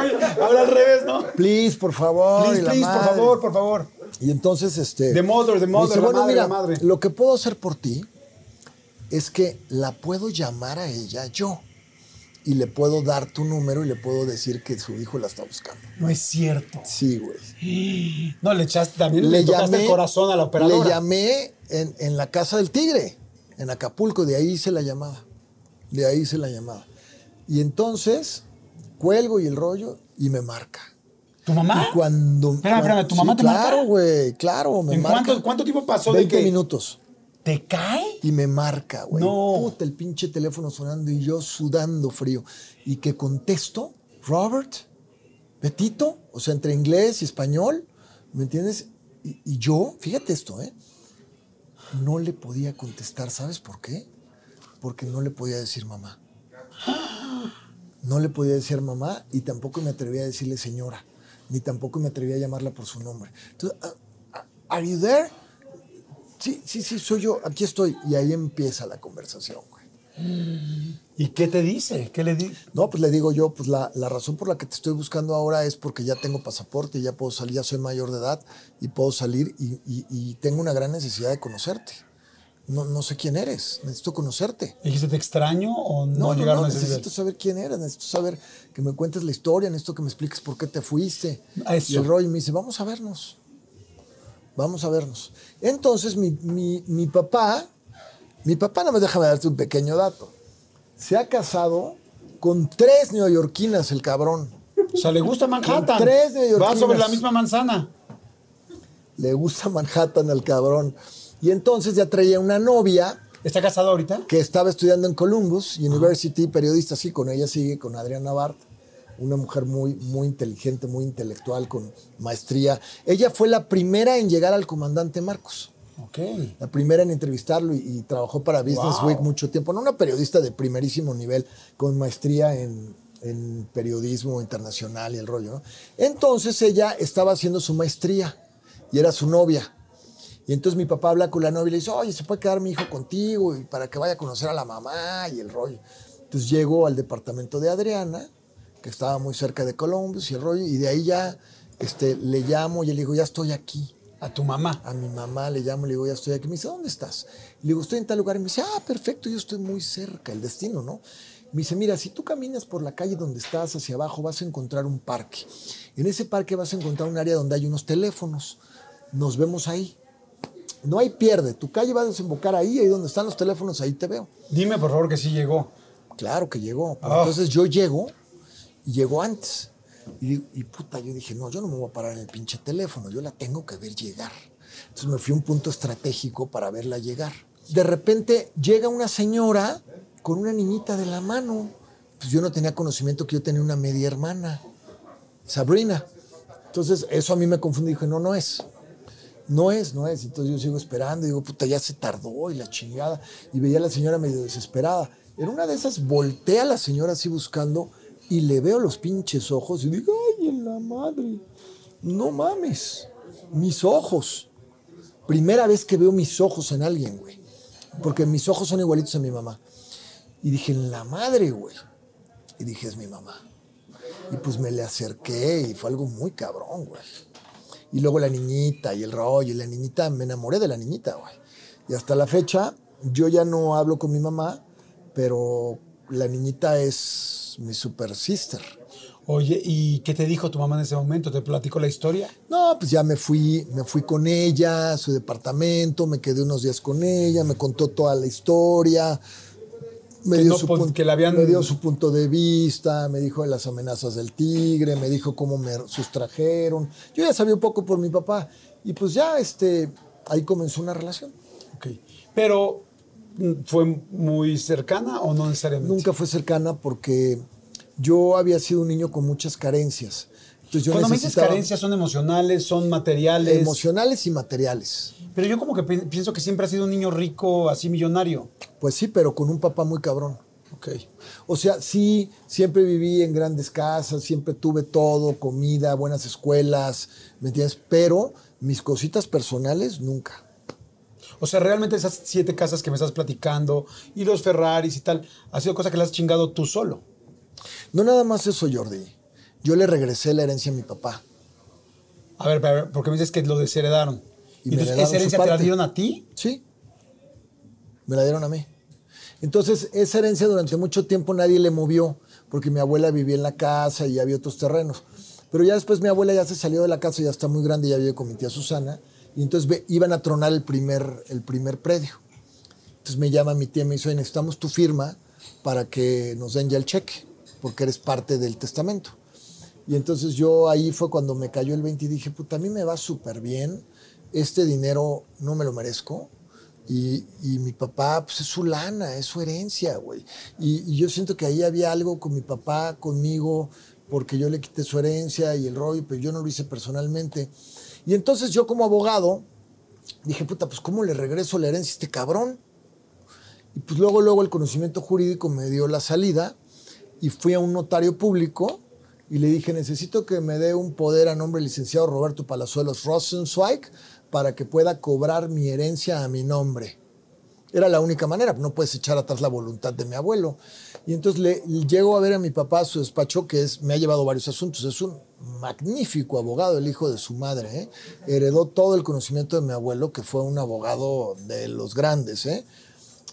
Habla al revés, ¿no? please, por favor. Please, y la please, por madre. favor, por favor. Y entonces, este. The mother, the me mother, dice, la bueno, madre, mira, la madre. lo que puedo hacer por ti es que la puedo llamar a ella yo. Y le puedo dar tu número y le puedo decir que su hijo la está buscando. No es cierto. Sí, güey. No, le echaste también, le, tocaste el corazón a la operadora. Le llamé en, en la casa del tigre, en Acapulco, de ahí hice la llamada. De ahí hice la llamada. Y entonces cuelgo y el rollo y me marca. ¿Tu mamá? Y cuando. Espérame, espérame, ¿tu sí, mamá te marca? Claro, güey, claro, me ¿En marca. cuánto, cuánto tiempo pasó de 20 que minutos. Te cae? Y me marca, güey. No. Puta, el pinche teléfono sonando y yo sudando frío. Y que contesto, Robert, Betito, o sea, entre inglés y español, ¿me entiendes? Y, y yo, fíjate esto, ¿eh? No le podía contestar, ¿sabes por qué? Porque no le podía decir mamá. No le podía decir mamá y tampoco me atrevía a decirle señora, ni tampoco me atrevía a llamarla por su nombre. Entonces, ah, ah, ¿Are you there? Sí, sí, sí, soy yo, aquí estoy. Y ahí empieza la conversación, güey. ¿Y qué te dice? ¿Qué le dice? No, pues le digo yo, pues la, la, razón por la que te estoy buscando ahora es porque ya tengo pasaporte, ya puedo salir, ya soy mayor de edad y puedo salir y, y, y tengo una gran necesidad de conocerte. No, no, sé quién eres, necesito conocerte. ¿Dijiste te extraño o no, no llegaron no, a ese necesito nivel? saber quién eres, necesito saber que me cuentes la historia, necesito que me expliques por qué te fuiste. Eso. Y el Roy me dice, vamos a vernos, vamos a vernos. Entonces mi, mi, mi papá, mi papá, no me déjame darte un pequeño dato, se ha casado con tres neoyorquinas el cabrón. O sea, le gusta Manhattan. Con tres neoyorquinas. Va sobre la misma manzana. Le gusta Manhattan al cabrón. Y entonces ya traía una novia ¿Está casado ahorita? que estaba estudiando en Columbus University, periodista, sí, con ella sigue, con Adriana Bart, una mujer muy, muy inteligente, muy intelectual, con maestría. Ella fue la primera en llegar al comandante Marcos. Ok. La primera en entrevistarlo y, y trabajó para Business Wow. Week mucho tiempo. No una periodista de primerísimo nivel, con maestría en, en periodismo internacional y el rollo. ¿no? Entonces ella estaba haciendo su maestría y era su novia. Y entonces mi papá habla con la novia y le dice, oye, ¿se puede quedar mi hijo contigo? Y para que vaya a conocer a la mamá y el rollo. Entonces llego al departamento de Adriana, que estaba muy cerca de Columbus y el rollo, y de ahí ya este, le llamo y le digo, ya estoy aquí A tu mamá. a mi mamá le llamo, le digo, ya estoy aquí. Me dice, ¿dónde estás? Le digo, estoy en tal lugar. Y me dice, ah, perfecto, yo estoy muy cerca, el destino, ¿no? Me dice, mira, si tú caminas por la calle donde estás hacia abajo, vas a encontrar un parque. En ese parque vas a encontrar un área donde hay unos teléfonos. Nos vemos ahí. No hay pierde. Tu calle va a desembocar ahí, ahí donde están los teléfonos, ahí te veo. Dime, por favor, que sí llegó. Claro que llegó. Ah. Entonces yo llego y llego antes. Y, y puta, yo dije, no, yo no me voy a parar en el pinche teléfono, yo la tengo que ver llegar. Entonces me fui a un punto estratégico para verla llegar. De repente llega una señora con una niñita de la mano. Pues yo no tenía conocimiento que yo tenía una media hermana, Sabrina. Entonces eso a mí me confundió. Dije, no, no es. No es, no es. Entonces yo sigo esperando y digo, puta, ya se tardó y la chingada. Y veía a la señora medio desesperada. En una de esas voltea a la señora así buscando y le veo los pinches ojos y digo, ay, en la madre. No mames. Mis ojos. Primera vez que veo mis ojos en alguien, güey. Porque mis ojos son igualitos a mi mamá. Y dije, en la madre, güey. Y dije, es mi mamá. Y pues me le acerqué y fue algo muy cabrón, güey. Y luego la niñita y el rollo, y la niñita, me enamoré de la niñita, güey. Y hasta la fecha, yo ya no hablo con mi mamá, pero la niñita es mi super sister. Oye, ¿y qué te dijo tu mamá en ese momento? ¿Te platicó la historia? No, pues ya me fui, me fui con ella a su departamento, me quedé unos días con ella, me contó toda la historia. Me Que dio, no, su pues, punto, que la habían- me dio su punto de vista, me dijo de las amenazas del tigre, me dijo cómo me sustrajeron. Yo ya sabía un poco por mi papá. Y pues ya este, ahí comenzó una relación. Ok. Pero, ¿fue muy cercana o no necesariamente? Nunca fue cercana porque yo había sido un niño con muchas carencias. Entonces yo Cuando me dices carencias, son emocionales, son materiales. emocionales y materiales. Pero yo como que pi- pienso que siempre has sido un niño rico, así millonario. Pues sí, pero con un papá muy cabrón. Ok. O sea, sí, siempre viví en grandes casas, siempre tuve todo, comida, buenas escuelas, ¿me entiendes? Pero mis cositas personales nunca. O sea, realmente esas siete casas que me estás platicando y los Ferraris y tal, ha sido cosa que las has chingado tú solo. No nada más eso, Jordi. Yo le regresé la herencia a mi papá. A ver, a ver, porque me dices que lo desheredaron. Y Y me entonces, heredaron ¿esa herencia te la dieron a ti? Sí. Me la dieron a mí. Entonces, esa herencia durante mucho tiempo nadie le movió, porque mi abuela vivía en la casa y había otros terrenos. Pero ya después mi abuela ya se salió de la casa, ya está muy grande, ya vive con mi tía Susana, y entonces ve- iban a tronar el primer, el primer predio. Entonces me llama mi tía y me dice, "Oye, necesitamos tu firma para que nos den ya el cheque, porque eres parte del testamento. Y entonces yo ahí fue cuando me cayó el 20 y dije, puta, a mí me va súper bien, este dinero no me lo merezco. Y, y mi papá, pues es su lana, es su herencia, güey. Y, y yo siento que ahí había algo con mi papá, conmigo, porque yo le quité su herencia y el rollo, pero yo no lo hice personalmente. Y entonces yo como abogado Dije, puta, pues ¿cómo le regreso la herencia a este cabrón? Y pues luego, luego el conocimiento jurídico me dio la salida y fui a un notario público y le dije, necesito que me dé un poder a nombre del licenciado Roberto Palazuelos Rosenzweig para que pueda cobrar mi herencia a mi nombre. Era la única manera, no puedes echar atrás la voluntad de mi abuelo. Y entonces le, llego a ver a mi papá a su despacho, que es, me ha llevado varios asuntos. Es un magnífico abogado, el hijo de su madre. ¿eh? Heredó todo el conocimiento de mi abuelo, que fue un abogado de los grandes. ¿eh?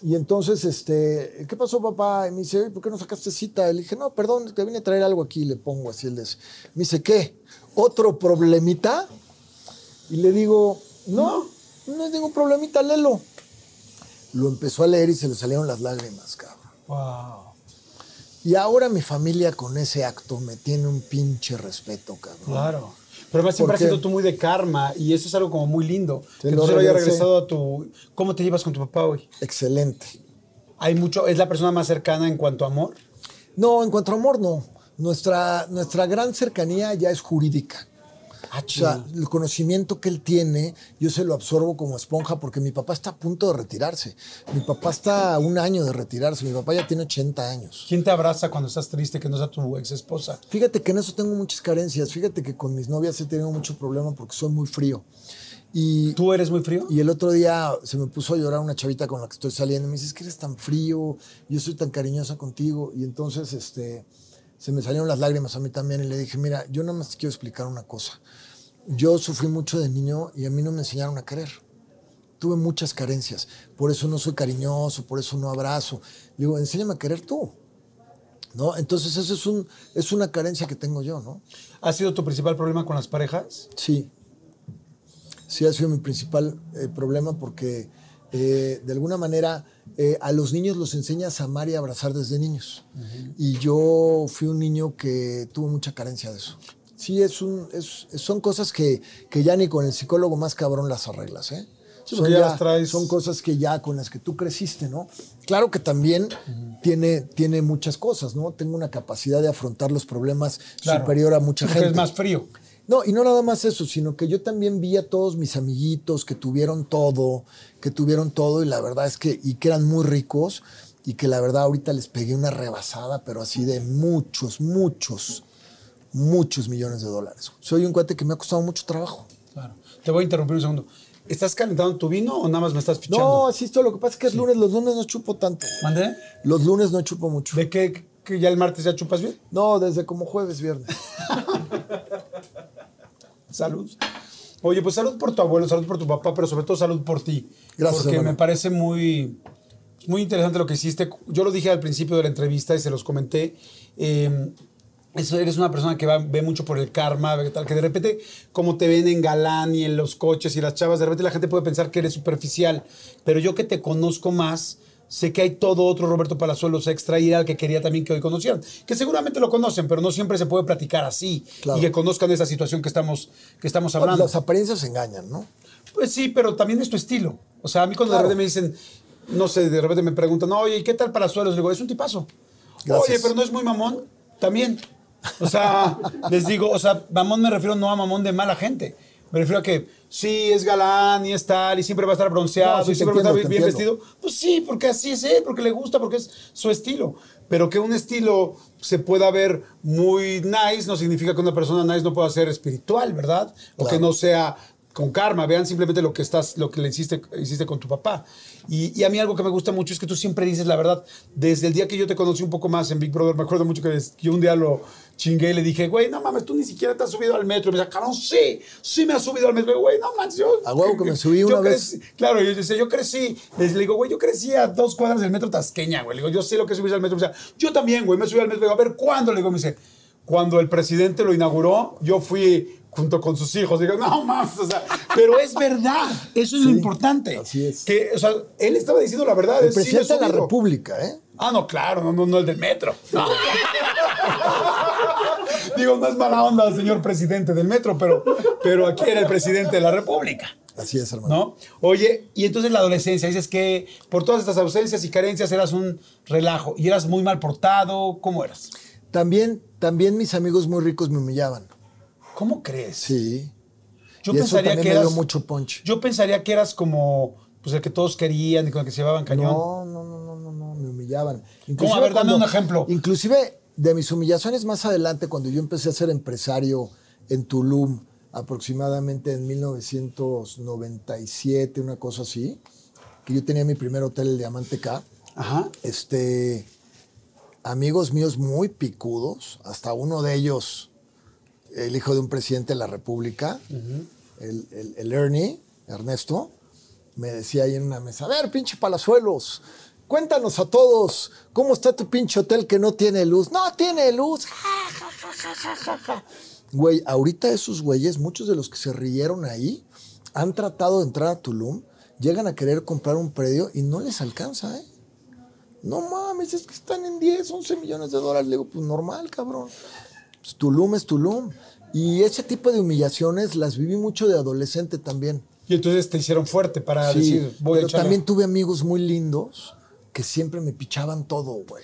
Y entonces, este, ¿qué pasó, papá? Y me dice, ¿por qué no sacaste cita? Le dije, no, perdón, te vine a traer algo aquí. Le pongo así el des. Me dice, ¿qué? ¿Otro problemita? Y le digo, no, no es ningún problemita, léelo. Lo empezó a leer y se le salieron las lágrimas, cabrón. Wow. Y ahora mi familia con ese acto me tiene un pinche respeto, cabrón. Claro. Pero además siempre has sido tú muy de karma y eso es algo como muy lindo. Que tú se lo hayas regresé. regresado a tu... ¿Cómo te llevas con tu papá hoy? Excelente. Hay mucho... ¿Es la persona más cercana en cuanto a amor? No, en cuanto a amor, no. Nuestra, nuestra gran cercanía ya es jurídica. Ah, O sea, el conocimiento que él tiene, yo se lo absorbo como esponja porque mi papá está a punto de retirarse. Mi papá está a un año de retirarse. Mi papá ya tiene 80 años. ¿Quién te abraza cuando estás triste que no sea tu ex esposa? Fíjate que en eso tengo muchas carencias. Fíjate que con mis novias he tenido mucho problema porque soy muy frío. Y, ¿Tú eres muy frío? y el otro día se me puso a llorar una chavita con la que estoy saliendo. Me dice, es que eres tan frío, yo soy tan cariñosa contigo. Y entonces este, se me salieron las lágrimas a mí también y le dije, mira, yo nada más te quiero explicar una cosa. Yo sufrí mucho de niño y a mí no me enseñaron a querer. Tuve muchas carencias. Por eso no soy cariñoso, por eso no abrazo. Le digo, enséñame a querer tú. ¿No? Entonces eso es, un, es una carencia que tengo yo, ¿no? ¿Ha sido tu principal problema con las parejas? Sí. Sí ha sido mi principal eh, problema porque eh, de alguna manera eh, a los niños los enseñas a amar y a abrazar desde niños. Y yo fui un niño que tuvo mucha carencia de eso. Sí, es un, es- son cosas que, que ya ni con el psicólogo más cabrón las arreglas, ¿eh? Sí, son, ya las traes- son cosas que ya con las que tú creciste, ¿no? Claro que también tiene, tiene muchas cosas, ¿no? Tengo una capacidad de afrontar los problemas Claro. superior a mucha gente. es más frío. No, y no nada más eso, sino que yo también vi a todos mis amiguitos que tuvieron todo, que tuvieron todo, y la verdad es que, y que eran muy ricos, y que la verdad ahorita les pegué una rebasada, pero así de muchos, muchos, muchos millones de dólares. Soy un cuate que me ha costado mucho trabajo. Claro. Te voy a interrumpir un segundo. ¿Estás calentando tu vino o nada más me estás fichando? No, así esto, lo que pasa es que es lunes, los lunes no chupo tanto. ¿Mandé? Los lunes no chupo mucho. ¿De qué? ¿Que ya el martes ya chupas bien? No, desde como jueves, viernes. Salud. Oye, pues salud por tu abuelo, salud por tu papá, pero sobre todo salud por ti. Gracias, Porque hermano. me parece muy, muy interesante lo que hiciste. Yo lo dije al principio de la entrevista y se los comenté. Eh, eso, eres una persona que va- ve mucho por el karma, tal, que de repente, como te ven en galán y en los coches y las chavas, de repente la gente puede pensar que eres superficial. Pero yo que te conozco más, sé que hay todo otro Roberto Palazuelos extra y era el que quería también que hoy conocieran. Que seguramente lo conocen, pero no siempre se puede platicar así Claro. y que conozcan esa situación que estamos, que estamos hablando. Las apariencias engañan, ¿no? Pues sí, pero también es tu estilo. O sea, a mí cuando Claro. de repente me dicen, no sé, de repente me preguntan, oye, ¿y qué tal Palazuelos? Le digo, es un tipazo. Gracias. Oye, pero no es muy mamón. También. O sea, les digo, o sea, mamón me refiero no a mamón de mala gente. Me refiero a que sí, es galán y es tal, y siempre va a estar bronceado, No, sí y siempre va a estar entiendo, bien vestido. Pues sí, porque así es él, porque le gusta, porque es su estilo. Pero que un estilo se pueda ver muy nice no significa que una persona nice no pueda ser espiritual, ¿verdad? O que no sea con karma. Vean simplemente lo que estás, lo que le hiciste, hiciste con tu papá. Y, y a mí algo que me gusta mucho es que tú siempre dices la verdad. Desde el día que yo te conocí un poco más en Big Brother, me acuerdo mucho que yo un día lo chingué y le dije, güey, no mames, tú ni siquiera te has subido al metro. Y me dice, cabrón, sí, sí me has subido al metro. Güey, no mames, yo. A huevo que me subí una vez. Claro, yo decía, yo crecí. Les digo, güey, yo crecí a dos cuadras del metro Tasqueña, güey. Le digo, yo sé lo que subirse al metro. O sea, yo también, güey, me subí al metro. Le digo, a ver, ¿cuándo? Le digo, me dice, cuando el presidente lo inauguró, yo fui junto con sus hijos. Digo, no mames, o sea, pero es verdad. Eso es lo importante. así es. Que, o sea, él estaba diciendo la verdad. El me presidente de la. República, ¿eh? Ah, no, claro, no, no, no el del metro. No. Digo, no es mala onda, señor presidente del metro, pero, pero aquí era el presidente de la República. Así es, hermano. ¿No? Oye, y entonces la adolescencia, dices que por todas estas ausencias y carencias eras un relajo y eras muy mal portado, ¿cómo eras? También, también mis amigos muy ricos me humillaban. ¿Cómo crees? Sí. Yo y pensaría que me dio eras- mucho punch. Yo pensaría que eras como pues el que todos querían y con el que se llevaban cañón. No, no, no, no, no, no, me humillaban. ¿Cómo? A ver, dame un ejemplo. Inclusive de mis humillaciones más adelante, cuando yo empecé a ser empresario en Tulum, aproximadamente en 1997, una cosa así, que yo tenía mi primer hotel, el Diamante K, Ajá. este, amigos míos muy picudos, hasta uno de ellos, el hijo de un presidente de la República, el, el- el Ernie, Ernesto, me decía ahí en una mesa, a ver, pinche Palazuelos, cuéntanos a todos, ¿cómo está tu pinche hotel que no tiene luz? No tiene luz. Güey, ahorita esos güeyes, muchos de los que se rieron ahí, han tratado de entrar a Tulum, llegan a querer comprar un predio y no les alcanza, ¿eh? No mames, es que están en 10, 11 millones de dólares. Le digo, pues normal, cabrón. Pues Tulum es Tulum. Y ese tipo de humillaciones las viví mucho de adolescente también. Y entonces te hicieron fuerte para Sí, decir, voy a pero echarle. también tuve amigos muy lindos que siempre me pichaban todo, güey.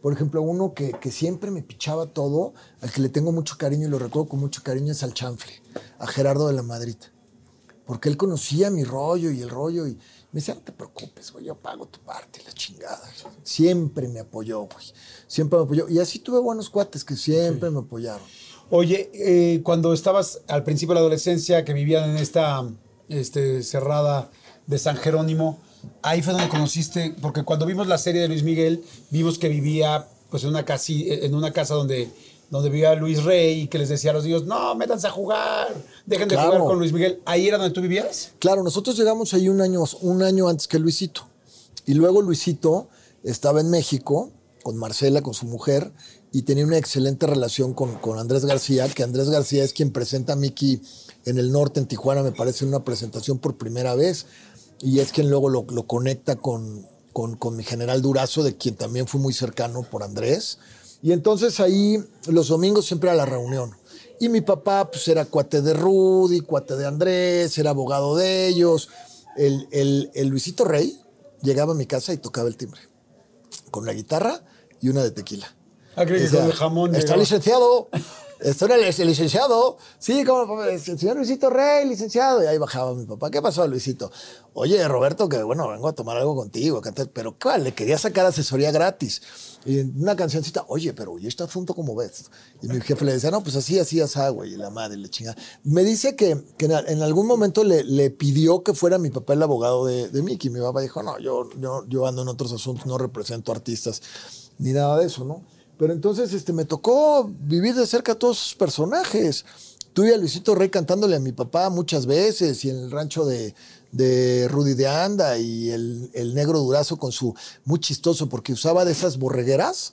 Por ejemplo, uno que, que siempre me pichaba todo, al que le tengo mucho cariño y lo recuerdo con mucho cariño, es al chanfle, a Gerardo de la Madrid. Porque él conocía mi rollo y el rollo y me decía, no te preocupes, güey, yo pago tu parte, la chingada. Siempre me apoyó, güey. Siempre me apoyó. Y así tuve buenos cuates que siempre me apoyaron. Oye, eh, cuando estabas al principio de la adolescencia, que vivían en esta este, cerrada de San Jerónimo, ahí fue donde conociste, porque cuando vimos la serie de Luis Miguel, vimos que vivía pues, en, una casi, en una casa donde, donde vivía Luis Rey y que les decía a los niños, no, métanse a jugar, dejen de Claro. jugar con Luis Miguel. ¿Ahí era donde tú vivías? Claro, nosotros llegamos ahí un año, un año antes que Luisito. Y luego Luisito estaba en México con Marcela, con su mujer, y tenía una excelente relación con, con Andrés García, que Andrés García es quien presenta a Miki en el norte, en Tijuana, me parece, en una presentación por primera vez. Y es quien luego lo, lo conecta con, con, con mi general Durazo, de quien también fui muy cercano por Andrés. Y entonces ahí los domingos siempre era la reunión. Y mi papá pues era cuate de Rudy, cuate de Andrés, era abogado de ellos. El, el- el Luisito Rey llegaba a mi casa y tocaba el timbre. Con la guitarra y una de tequila. Ah, creí que con el jamón Está llegaba". licenciado. Está el, el licenciado. Sí, como el señor Luisito Rey, licenciado. Y ahí bajaba mi papá. ¿Qué pasó, Luisito? Oye, Roberto, que bueno, vengo a tomar algo contigo. a cantar". Pero ¿cuál? Le quería sacar asesoría gratis. Y una cancioncita, oye, pero ¿y este asunto cómo ves? Y mi jefe le decía, no, pues así, así, así, güey. Y la madre le chinga. Me dice que, que en, algún momento le, le pidió que fuera mi papá el abogado de, de Mickey. Mi papá dijo, no, yo, yo, yo ando en otros asuntos, no represento artistas ni nada de eso, ¿no? Pero entonces este, me tocó vivir de cerca a todos esos personajes. Tuve a Luisito Rey cantándole a mi papá muchas veces y en el rancho de, de Rudy de Anda y el, el negro Durazo con su... Muy chistoso porque usaba de esas borregueras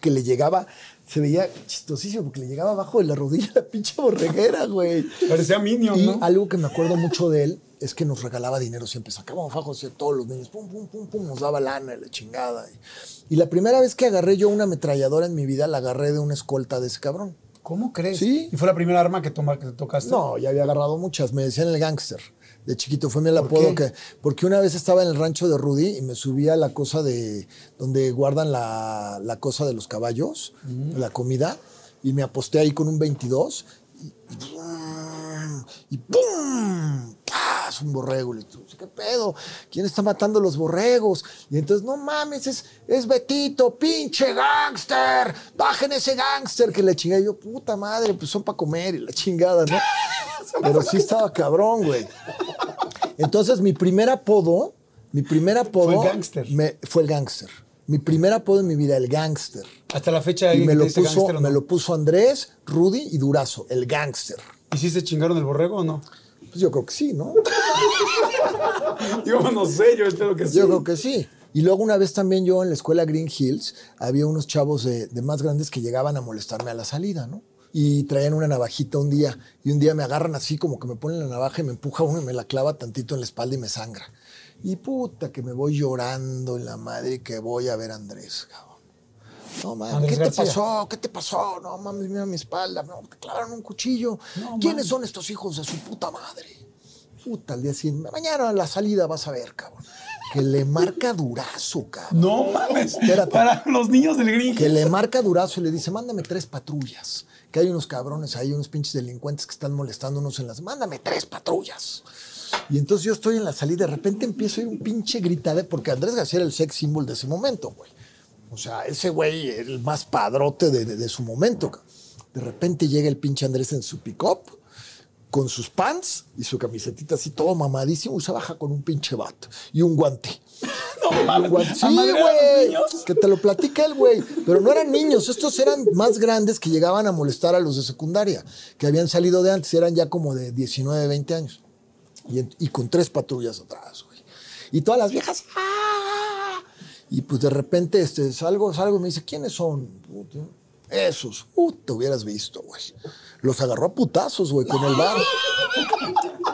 que le llegaba... Se veía chistosísimo porque le llegaba abajo de la rodilla la pinche borreguera, güey. Parecía Minion, Y ¿no? algo que me acuerdo mucho de él es que nos regalaba dinero siempre. Sacábamos fajos de todos los niños, pum, pum, pum, pum, nos daba lana y la chingada. Y, y la primera vez que agarré yo una ametralladora en mi vida, la agarré de una escolta de ese cabrón. ¿Cómo crees? Sí. ¿Y fue la primera arma que, toma, que te tocaste? No, ya había agarrado muchas. Me decían el gángster. De chiquito fue mi apodo que. Porque una vez estaba en el rancho de Rudy y me subía a la cosa de. donde guardan la, la cosa de los caballos, la comida, y me aposté ahí con un 22 y. y ¡pum! ¡Paz! Un borrego. Y ¿qué pedo? ¿Quién está matando los borregos? Y entonces, no mames, es, es Betito, pinche gángster. Bajen ese gángster que le chingué. Y yo, puta madre, pues son para comer y la chingada, ¿no? Pero sí estaba cabrón, güey. Entonces, mi primer apodo, mi primer apodo. Fue el gángster. Fue el gángster. Mi primer apodo en mi vida, el gángster. Hasta la fecha Y me lo, puso, me lo puso Andrés, Rudy y Durazo, el gángster. ¿Y si se chingaron el borrego o no? Pues yo creo que sí, ¿no? Yo no sé, yo espero que sí. Yo creo que sí. Y luego una vez también yo en la escuela Green Hills había unos chavos de, de más grandes que llegaban a molestarme a la salida, ¿no? Y traían una navajita un día. Y un día me agarran así como que me ponen la navaja y me empuja uno y me la clava tantito en la espalda y me sangra. Y puta que me voy llorando en la madre que voy a ver a Andrés, cabrón. No mames, ¿qué te pasó? ¿Qué te pasó? No mames, mira mi espalda. No, te clavaron un cuchillo. No, ¿Quiénes mames. son estos hijos de su puta madre? Puta, al día siguiente, mañana a la salida vas a ver, cabrón. que le marca durazo, cabrón. No mames. Espérate. Para los niños del gringo. Que le marca durazo y le dice, mándame tres patrullas. Que hay unos cabrones ahí, unos pinches delincuentes que están molestándonos en las. Mándame tres patrullas. Y entonces yo estoy en la salida, de repente empiezo a ir un pinche gritade, porque Andrés García era el sex symbol de ese momento, güey. O sea, ese güey, el más padrote de, de- de su momento. De repente llega el pinche Andrés en su pick-up, con sus pants y su camisetita así todo mamadísimo, y se baja con un pinche bat y un guante. No mames. Guante. Sí, ¿A madrear a los güey. Que te lo platica el güey. Pero no eran niños, estos eran más grandes que llegaban a molestar a los de secundaria, que habían salido de antes, eran ya como de 19, 20 años. Y, en- y con tres patrullas atrás, güey. Y todas las viejas, ¡ah! Y pues de repente este, salgo, salgo y me dice, ¿quiénes son? Puta, Esos, uh, te hubieras visto, güey. Los agarró a putazos, güey, con el bat.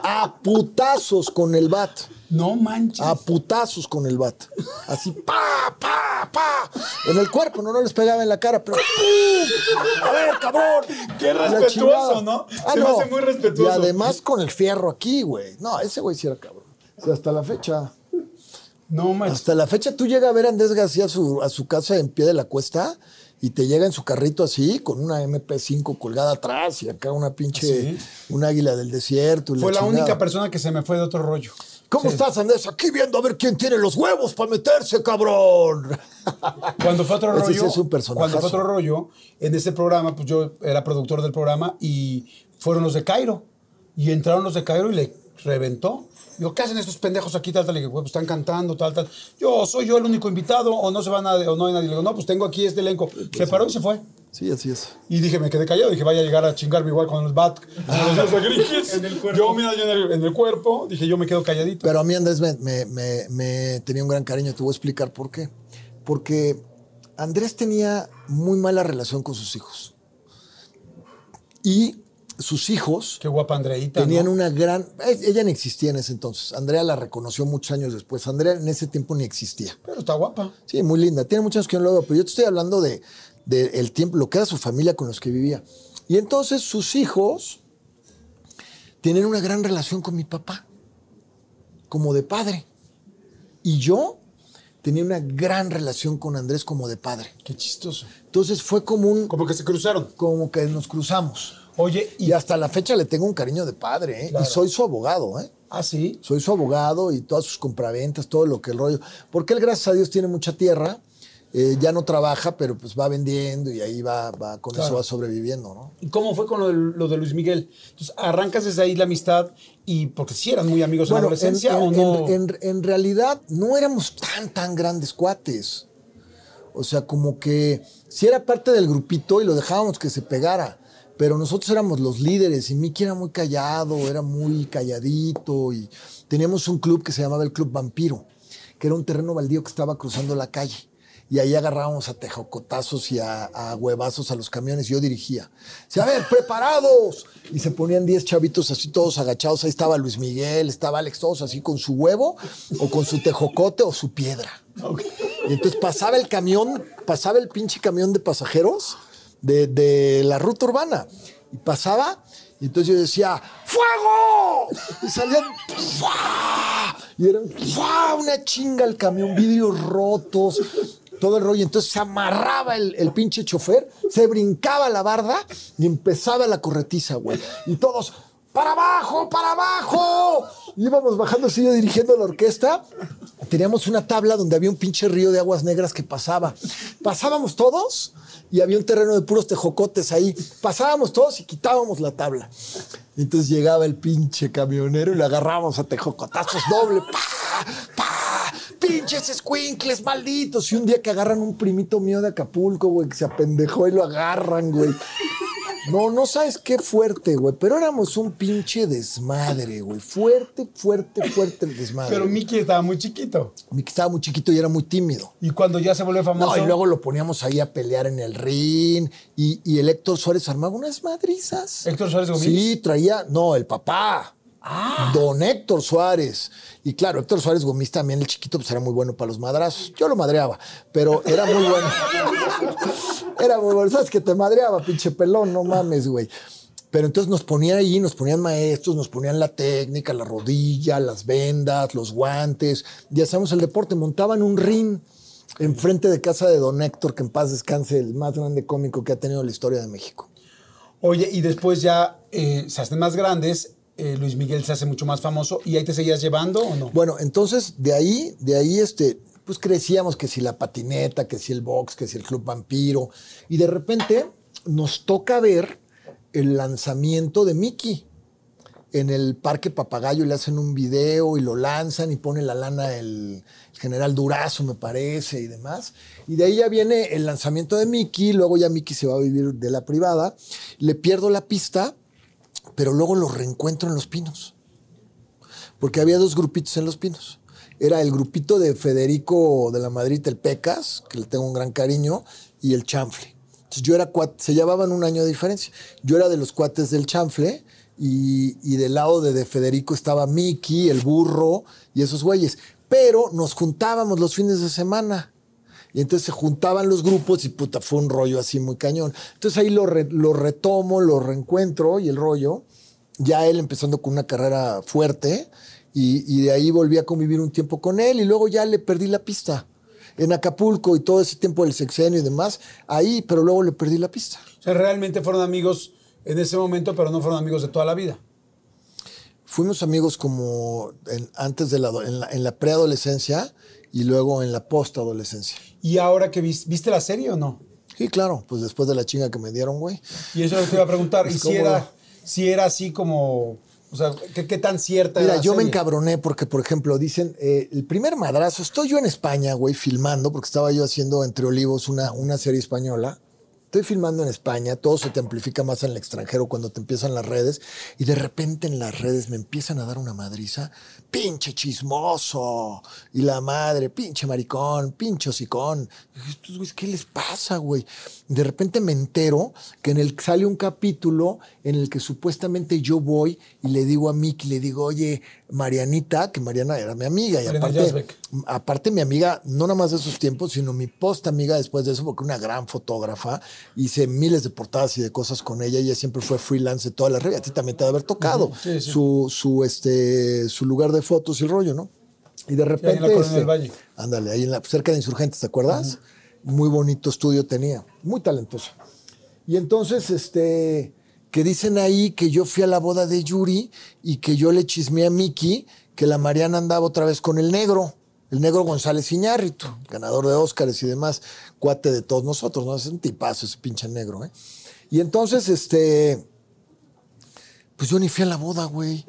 A putazos con el bat. No manches. A putazos con el bat. Así, pa, pa, pa. En el cuerpo, no, no les pegaba en la cara, pero ¡pum! A ver, cabrón. Qué respetuoso. ¿no? Ah, Se me no. hace muy respetuoso. Y además con el fierro aquí, güey. No, ese güey sí era cabrón. O sea, hasta la fecha. No manches. Hasta la fecha tú llegas a ver a Andrés García a su, a su casa en pie de la cuesta y te llega en su carrito así, con una MP5 colgada atrás y acá una pinche, ¿Ah, sí? un águila del desierto. Fue la única persona que se me fue de otro rollo. ¿Cómo Sí. estás, Andrés? Aquí viendo a ver quién tiene los huevos para meterse, cabrón. Cuando fue otro Ese sí rollo, es un personajazo. cuando fue otro rollo, en ese programa, pues yo era productor del programa y fueron los de Cairo. Y entraron los de Cairo y le reventó. Digo, ¿qué hacen estos pendejos aquí? Tal, tal. Le digo, pues están cantando, tal, tal. Yo soy yo el único invitado, o no se va nadie, o no hay nadie. Le digo, no, pues tengo aquí este elenco. Se paró y se fue. Sí, así es. Y dije, me quedé callado. Dije, vaya a llegar a chingarme igual con bat. Los de Grigis. Yo, mira, yo en el, en el cuerpo. Dije, yo me quedo calladito. Pero a mí Andrés me, me- me- me tenía un gran cariño, te voy a explicar por qué. Porque Andrés tenía muy mala relación con sus hijos. Y sus hijos Qué guapa Andreita. tenían ¿no? una gran... eh, Ella ni existía en ese entonces. Andrea la reconoció muchos años después. Andrea en ese tiempo ni existía. Pero está guapa. Sí, muy linda. Tiene muchos años que no lo veo, pero yo te estoy hablando de, de el tiempo, lo que era su familia con los que vivía. Y entonces sus hijos tienen una gran relación con mi papá, como de padre. Y yo tenía una gran relación con Andrés como de padre. Qué chistoso. Entonces fue como un, Como que se cruzaron. como que nos cruzamos. Oye, y. Y hasta la fecha le tengo un cariño de padre, ¿eh? Claro. Y soy su abogado, ¿eh? Ah, sí. Soy su abogado y todas sus compraventas, todo lo que el rollo. Porque él, gracias a Dios, tiene mucha tierra. eh, ya no trabaja, pero pues va vendiendo y ahí va, va con Claro. eso va sobreviviendo, ¿no? ¿Y cómo fue con lo de, lo de Luis Miguel? Entonces, arrancas desde ahí la amistad y porque si eran muy amigos en la en, adolescencia en- o no. en- en- realidad no éramos tan, tan grandes cuates. O sea, como que sí era parte del grupito y lo dejábamos que se pegara. Pero nosotros éramos los líderes y Miki era muy callado, era muy calladito y teníamos un club que se llamaba el Club Vampiro, que era un terreno baldío que estaba cruzando la calle. Y ahí agarrábamos a tejocotazos y a, a huevazos a los camiones. Yo dirigía. Dice, a ver, preparados. Y se ponían 10 chavitos así todos agachados. Ahí estaba Luis Miguel, estaba Alex, todos así con su huevo o con su tejocote o su piedra. Y entonces pasaba el camión, pasaba el pinche camión de pasajeros de, de la ruta urbana. Y pasaba, y entonces yo decía, ¡Fuego! Y salían, ¡fua! Y eran ¡fua! una chinga el camión, vidrios rotos, todo el rollo. Entonces se amarraba el, el pinche chofer, se brincaba la barda y empezaba la corretiza, güey. Y todos, ¡para abajo, para abajo! Íbamos bajando así dirigiendo la orquesta. Teníamos una tabla donde había un pinche río de aguas negras que pasaba. Pasábamos todos y había un terreno de puros tejocotes ahí. Pasábamos todos y quitábamos la tabla. Entonces llegaba el pinche camionero y le agarrábamos a tejocotazos doble. ¡Pa! ¡Pa! Pinches escuincles malditos. Y un día que agarran un primito mío de Acapulco, güey, que se apendejó y lo agarran, güey. No, no sabes qué fuerte, güey. Pero éramos un pinche desmadre, güey. Fuerte, fuerte, fuerte el desmadre. Pero Mickey estaba muy chiquito. Miki estaba muy chiquito y era muy tímido. Y cuando ya se volvió famoso. No, y luego lo poníamos ahí a pelear en el ring. Y, y el Héctor Suárez armaba unas madrizas. Héctor Suárez Gómez. Sí, traía. No, el papá. Ah. Don Héctor Suárez. Y claro, Héctor Suárez Gómez también, el chiquito, pues era muy bueno para los madrazos. Yo lo madreaba, pero era muy bueno. era muy bueno. ¿Sabes que te madreaba, pinche pelón? No mames, güey. Pero entonces nos ponían ahí, nos ponían maestros, nos ponían la técnica, la rodilla, las vendas, los guantes. Ya hacíamos el deporte, montaban un ring enfrente de casa de Don Héctor, que en paz descanse, el más grande cómico que ha tenido la historia de México. Oye, y después ya eh, se hacen más grandes, eh, Luis Miguel se hace mucho más famoso, ¿y ahí te seguías llevando o no? Bueno, entonces de ahí, de ahí, este, pues crecíamos que si la patineta, que si el box, que si el club vampiro, y de repente nos toca ver el lanzamiento de Mickey en el Parque Papagayo le hacen un video y lo lanzan y pone la lana el, general Durazo, me parece, y demás. Y de ahí ya viene el lanzamiento de Mickey, luego ya Mickey se va a vivir de la privada. Le pierdo la pista, pero luego lo reencuentro en Los Pinos. Porque había dos grupitos en Los Pinos. Era el grupito de Federico de la Madrid, el Pecas, que le tengo un gran cariño, y el Chanfle. Entonces yo era se llevaban un año de diferencia. Yo era de los cuates del Chanfle y, del lado de, de, Federico estaba Mickey, el burro y esos güeyes. Pero nos juntábamos los fines de semana. Y entonces se juntaban los grupos y puta, fue un rollo así muy cañón. Entonces ahí lo, lo retomo, lo reencuentro y el rollo. Ya él empezando con una carrera fuerte y, y de ahí volví a convivir un tiempo con él y luego ya le perdí la pista en Acapulco y todo ese tiempo del sexenio y demás, ahí, pero luego le perdí la pista. O sea, realmente fueron amigos en ese momento, pero no fueron amigos de toda la vida. Fuimos amigos como antes de la, en la, preadolescencia y luego en la postadolescencia. ¿Y ahora que viste, la serie o no? Sí, claro, pues después de la chinga que me dieron, güey. Y eso te iba a preguntar, ¿y si era, si era así como o sea, ¿qué, tan cierta Mira, yo me encabroné porque, por ejemplo, dicen, eh, el primer madrazo, estoy yo en España, güey, filmando, porque estaba yo haciendo Entre Olivos una, una serie española estoy filmando en España, todo se te amplifica más en el extranjero cuando te empiezan las redes y de repente en las redes me empiezan a dar una madriza, pinche chismoso y la madre, pinche maricón, pinche hocicón. ¿qué les pasa, güey? De repente me entero que en el sale un capítulo en el que supuestamente yo voy y le digo a Miki, le digo, oye, Marianita, que Mariana era mi amiga y aparte, aparte mi amiga, no nada más de esos tiempos, sino mi post amiga después de eso, porque una gran fotógrafa hice miles de portadas y de cosas con ella. Ella siempre fue freelance de todas las redes. A ti también te debe haber tocado Su, su, este, su lugar de fotos y el rollo, ¿no? Y de repente. ahí en la este, Valle. Ándale, ahí en la, cerca de Insurgentes, ¿te acuerdas? Muy bonito estudio tenía, muy talentoso. Y entonces, este, que dicen ahí que yo fui a la boda de Yuri y que yo le chismeé a Miki que la Mariana andaba otra vez con el negro el negro González Iñárritu, ganador de Óscares y demás, cuate de todos nosotros, ¿no? Es un tipazo ese pinche negro, ¿eh? Y entonces, este, pues yo ni fui a la boda, güey.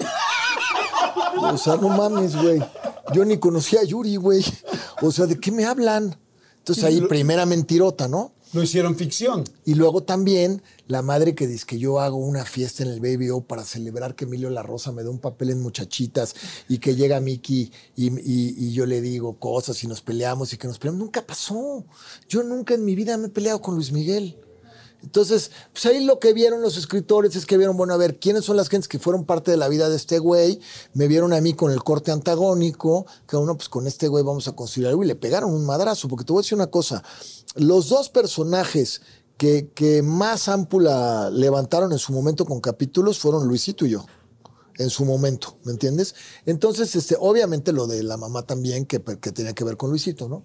O sea, no mames, güey. Yo ni conocía a Yuri, güey. O sea, ¿de qué me hablan? Entonces ahí, primera mentirota, ¿no? Lo hicieron ficción. Y luego también la madre que dice que yo hago una fiesta en el Baby O para celebrar que Emilio La Rosa me da un papel en Muchachitas y que llega Miki y, yo le digo cosas y nos peleamos y que nos peleamos. Nunca pasó. Yo nunca en mi vida me he peleado con Luis Miguel. Entonces, pues ahí lo que vieron los escritores es que vieron, bueno, a ver, ¿quiénes son las gentes que fueron parte de la vida de este güey? Me vieron a mí con el corte antagónico, que uno, pues con este güey vamos a construir algo y le pegaron un madrazo, porque te voy a decir una cosa, los dos personajes que, que más ámpula levantaron en su momento con capítulos fueron Luisito y yo en su momento, ¿me entiendes? Entonces, este, obviamente lo de la mamá también, que, que tenía que ver con Luisito, ¿no?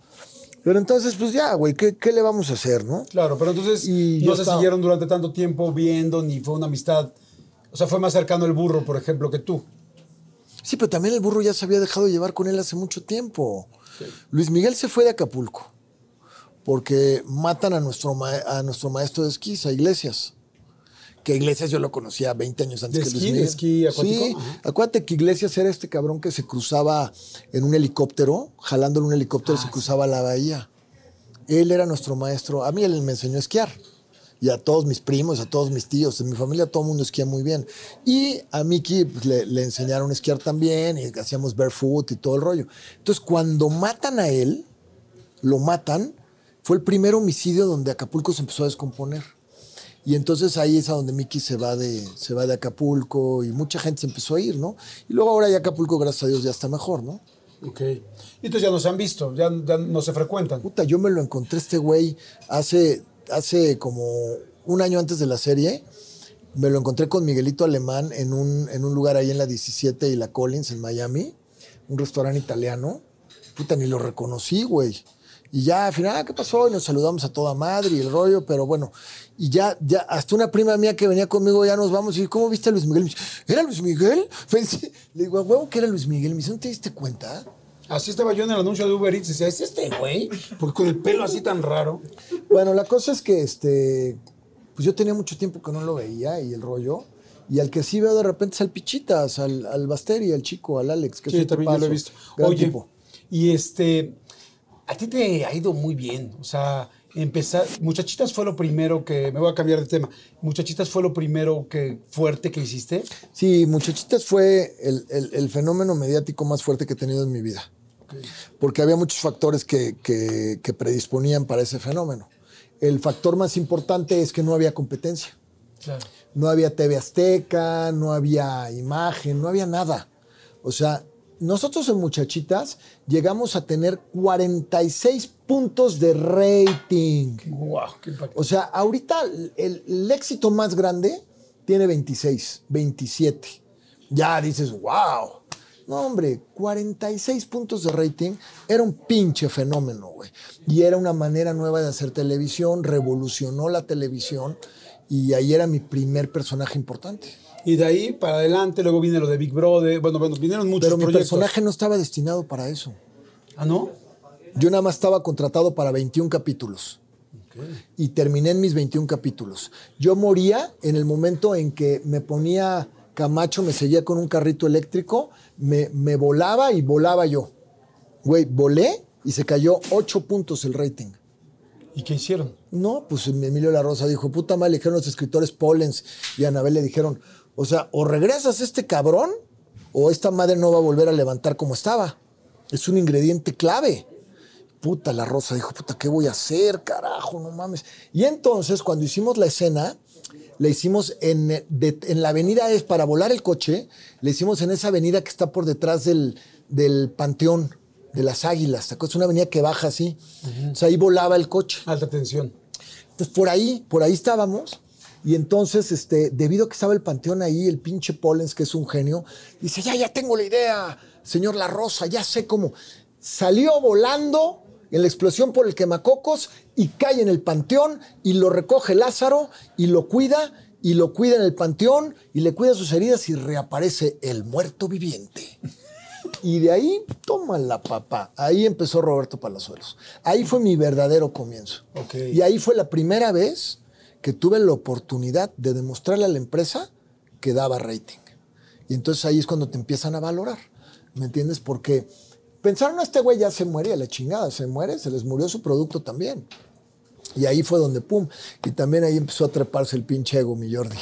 Pero entonces, pues ya, güey, ¿qué, le vamos a hacer, no? Claro, pero entonces no se siguieron durante tanto tiempo viendo, ni fue una amistad. O sea, fue más cercano el burro, por ejemplo, que tú. Sí, pero también el burro ya se había dejado llevar con él hace mucho tiempo. Luis Miguel se fue de Acapulco porque matan a nuestro, a nuestro maestro de esquí, a Iglesias que Iglesias yo lo conocía 20 años antes que Luis Miguel. De esquí acuático. Sí, acuérdate que Iglesias era este cabrón que se cruzaba en un helicóptero, jalando en un helicóptero, se ah, cruzaba la bahía. Él era nuestro maestro. A mí él me enseñó a esquiar. Y a todos mis primos, a todos mis tíos. En mi familia todo el mundo esquía muy bien. Y a Miki pues, le, le, enseñaron a esquiar también y hacíamos barefoot y todo el rollo. Entonces, cuando matan a él, lo matan, fue el primer homicidio donde Acapulco se empezó a descomponer. Y entonces ahí es a donde Miki se va de, se va de Acapulco y mucha gente se empezó a ir, ¿no? Y luego ahora ya Acapulco, gracias a Dios, ya está mejor, ¿no? Ok. Y entonces ya no se han visto, ya, no se frecuentan. Puta, yo me lo encontré este güey hace, hace como un año antes de la serie. Me lo encontré con Miguelito Alemán en un, en un lugar ahí en la 17 y la Collins en Miami, un restaurante italiano. Puta, ni lo reconocí, güey. Y ya al final, ah, ¿qué pasó? Y nos saludamos a toda madre y el rollo, pero bueno. Y ya, ya, hasta una prima mía que venía conmigo, ya nos vamos. Y ¿cómo viste a Luis Miguel? Me dice, ¿era Luis Miguel? Pensé- le digo, ¿a huevo que era Luis Miguel? Me dice, ¿no te diste cuenta? Así estaba yo en el anuncio de Uber Eats. Decía, ¿es este güey? Porque con el pelo así tan raro. Bueno, la cosa es que este, pues yo tenía mucho tiempo que no lo veía y el rollo. Y al que sí veo de repente es al Pichitas, al, al Basteri, al chico, al Alex, que Sí, también yo lo he visto. gran Oye, tipo. y este, a ti te ha ido muy bien. O sea, empezar, Muchachitas fue lo primero que, me voy a cambiar de tema. Muchachitas fue lo primero que fuerte que hiciste. Sí, Muchachitas fue el, el- el fenómeno mediático más fuerte que he tenido en mi vida. Porque había muchos factores que, que- que predisponían para ese fenómeno. El factor más importante es que no había competencia. Claro. No había TV Azteca, no había imagen, no había nada. O sea, nosotros en Muchachitas llegamos a tener 46 puntos de rating. Wow, qué. O sea, ahorita el, el éxito más grande tiene 26, 27. Ya dices, wow. No, hombre, 46 puntos de rating era un pinche fenómeno, güey. Y era una manera nueva de hacer televisión, revolucionó la televisión y ahí era mi primer personaje importante. Y de ahí para adelante, luego viene lo de Big Brother. Bueno, bueno vinieron muchos Pero mi proyectos. personaje no estaba destinado para eso. Ah, ¿no? Yo nada más estaba contratado para 21 capítulos. y terminé en mis 21 capítulos. Yo moría en el momento en que me ponía Camacho, me seguía con un carrito eléctrico, me, me volaba y volaba yo. Güey, volé y se cayó 8 puntos el rating. ¿Y qué hicieron? No, pues Emilio La Rosa dijo, puta madre, le dijeron los escritores Pollens y Anabel le dijeron, o sea, o regresas a este cabrón o esta madre no va a volver a levantar como estaba. Es un ingrediente clave. Puta, La Rosa dijo, puta, ¿qué voy a hacer, carajo? No mames. Y entonces, cuando hicimos la escena, la hicimos en, de- en la avenida es para volar el coche, la hicimos en esa avenida que está por detrás del, del Panteón de las Águilas. Es una avenida que baja así. O sea, ahí volaba el coche. Alta tensión. Entonces, por ahí, por ahí estábamos. Y entonces, este, debido a que estaba el panteón ahí, el pinche Pollens, que es un genio, dice, ya, ya tengo la idea, señor La Rosa, ya sé cómo. Salió volando en la explosión por el quemacocos y cae en el panteón y lo recoge Lázaro y lo cuida y lo cuida en el panteón y le cuida sus heridas y reaparece el muerto viviente. Y de ahí, toma la papá. Ahí empezó Roberto Palazuelos. Ahí fue mi verdadero comienzo. Y ahí fue la primera vez que tuve la oportunidad de demostrarle a la empresa que daba rating. Y entonces ahí es cuando te empiezan a valorar. ¿Me entiendes? Porque pensaron, "No, este güey ya se muere a la chingada, se muere, se les murió su producto también. Y ahí fue donde, pum. Y también ahí empezó a treparse el pinche ego, mi Jordi.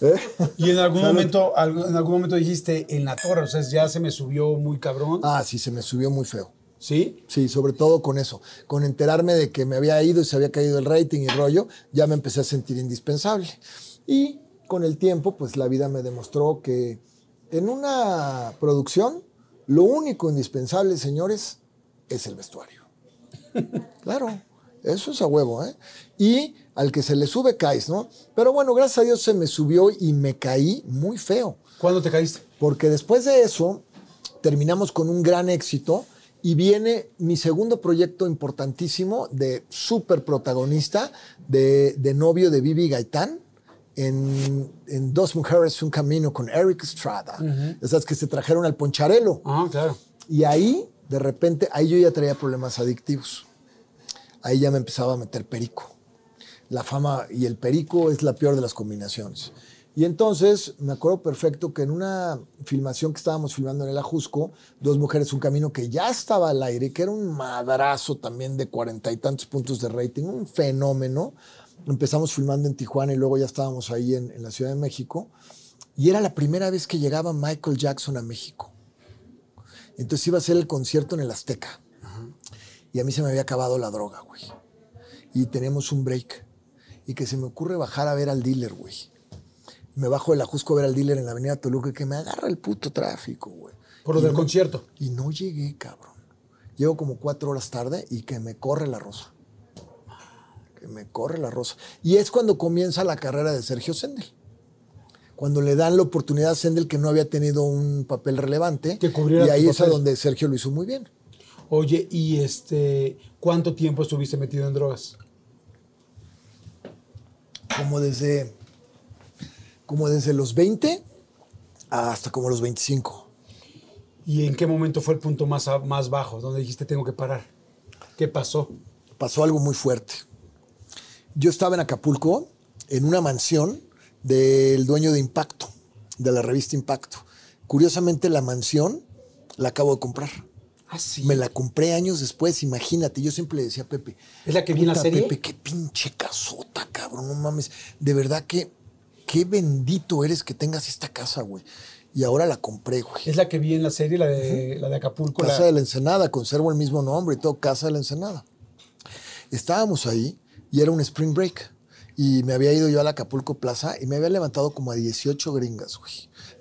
¿Eh? Y en algún momento, en algún momento dijiste en la torre, o sea, ya se me subió muy cabrón. Ah, sí, se me subió muy feo. ¿Sí? Sí, sobre todo con eso. Con enterarme de que me había ido y se había caído el rating y rollo, ya me empecé a sentir indispensable. Y con el tiempo, pues la vida me demostró que en una producción, lo único indispensable, señores, es el vestuario. Claro, eso es a huevo, ¿eh? Y al que se le sube, caes, ¿no? Pero bueno, gracias a Dios se me subió y me caí muy feo. ¿Cuándo te caíste? Porque después de eso, terminamos con un gran éxito y viene mi segundo proyecto importantísimo de súper protagonista, de, de novio de Vivi Gaitán, en, en Dos Mujeres, Un Camino con Eric Estrada. Esas que se trajeron al Poncharelo. Ah, claro. Y ahí, de repente, ahí yo ya traía problemas adictivos. Ahí ya me empezaba a meter perico. La fama y el perico es la peor de las combinaciones. Y entonces me acuerdo perfecto que en una filmación que estábamos filmando en el Ajusco, Dos Mujeres, un Camino que ya estaba al aire, que era un madrazo también de cuarenta y tantos puntos de rating, un fenómeno. Empezamos filmando en Tijuana y luego ya estábamos ahí en, la Ciudad de México. Y era la primera vez que llegaba Michael Jackson a México. Entonces iba a ser el concierto en el Azteca. Y a mí se me había acabado la droga, güey. Y teníamos un break. Y que se me ocurre bajar a ver al dealer, güey. Me bajo del Ajusco a ver al dealer en la avenida Toluca y que me agarra el puto tráfico, güey. Por lo Y del no- concierto. Y no llegué, cabrón. Llego como cuatro horas tarde y que me corre la rosa. Que me corre la rosa. Y es cuando comienza la carrera de Sergio Sendel. cuando le dan la oportunidad a Sendel que no había tenido un papel relevante. Que cubriera y ahí es a donde Sergio lo hizo muy bien. Oye, ¿y este cuánto tiempo estuviste metido en drogas? Como desde, como desde los 20 hasta como los 25. ¿Y en qué momento fue el punto más, más bajo, donde dijiste tengo que parar? ¿Qué pasó? pasó algo muy fuerte. Yo estaba en Acapulco, en una mansión del dueño de Impacto, de la revista Impacto. Curiosamente, la mansión la acabo de comprar. Ah, sí. Me la compré años después, imagínate. Yo siempre le decía a Pepe. ¿Es la que vi en la "Puta, serie? Pepe, qué pinche casota, cabrón, no mames. De verdad que qué bendito eres que tengas esta casa, güey. Y ahora la compré, güey. Es la que vi en la serie, la de, la de Acapulco. Casa la- de la Ensenada, conservo el mismo nombre y todo, Casa de la Ensenada. Estábamos ahí y era un spring break. Y me había ido yo a la Acapulco Plaza y me había levantado como a 18 gringas, güey,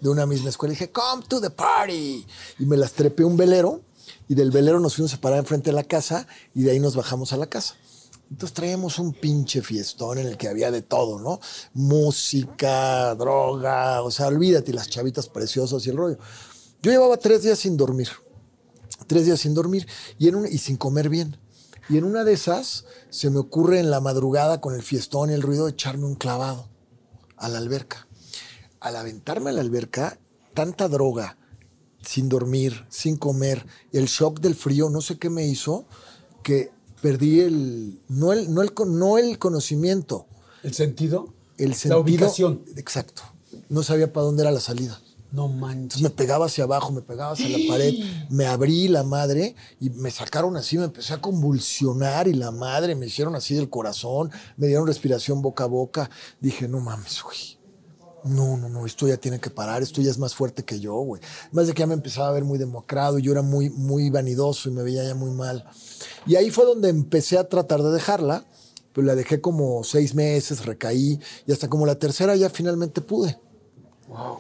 de una misma escuela. Y dije, come to the party. Y me las trepé un velero y del velero nos fuimos a parar enfrente de la casa y de ahí nos bajamos a la casa. Entonces traíamos un pinche fiestón en el que había de todo, ¿no? Música, droga, o sea, olvídate, las chavitas preciosas y el rollo. Yo llevaba tres días sin dormir tres días sin dormir y, en sin comer bien. Y en una de esas se me ocurre en la madrugada con el fiestón y el ruido echarme un clavado a la alberca. Al aventarme a la alberca, tanta droga, sin dormir, sin comer, el shock del frío, no sé qué me hizo, que perdí el, no el, no el, no el conocimiento, ¿El sentido? el sentido. La ubicación. Exacto. No sabía para dónde era la salida. No manches. Entonces me pegaba hacia abajo, me pegaba hacia la pared, me abrí la madre y me sacaron así, me empecé a convulsionar y la madre me hicieron así del corazón, me dieron respiración boca a boca. Dije, no mames, güey. No, no, no, esto ya tiene que parar, esto ya es más fuerte que yo, güey. Más de que ya me empezaba a ver muy democrado, yo era muy, muy vanidoso y me veía ya muy mal. Y ahí fue donde empecé a tratar de dejarla, pero la dejé como seis meses, recaí y hasta como la tercera ya finalmente pude. Wow.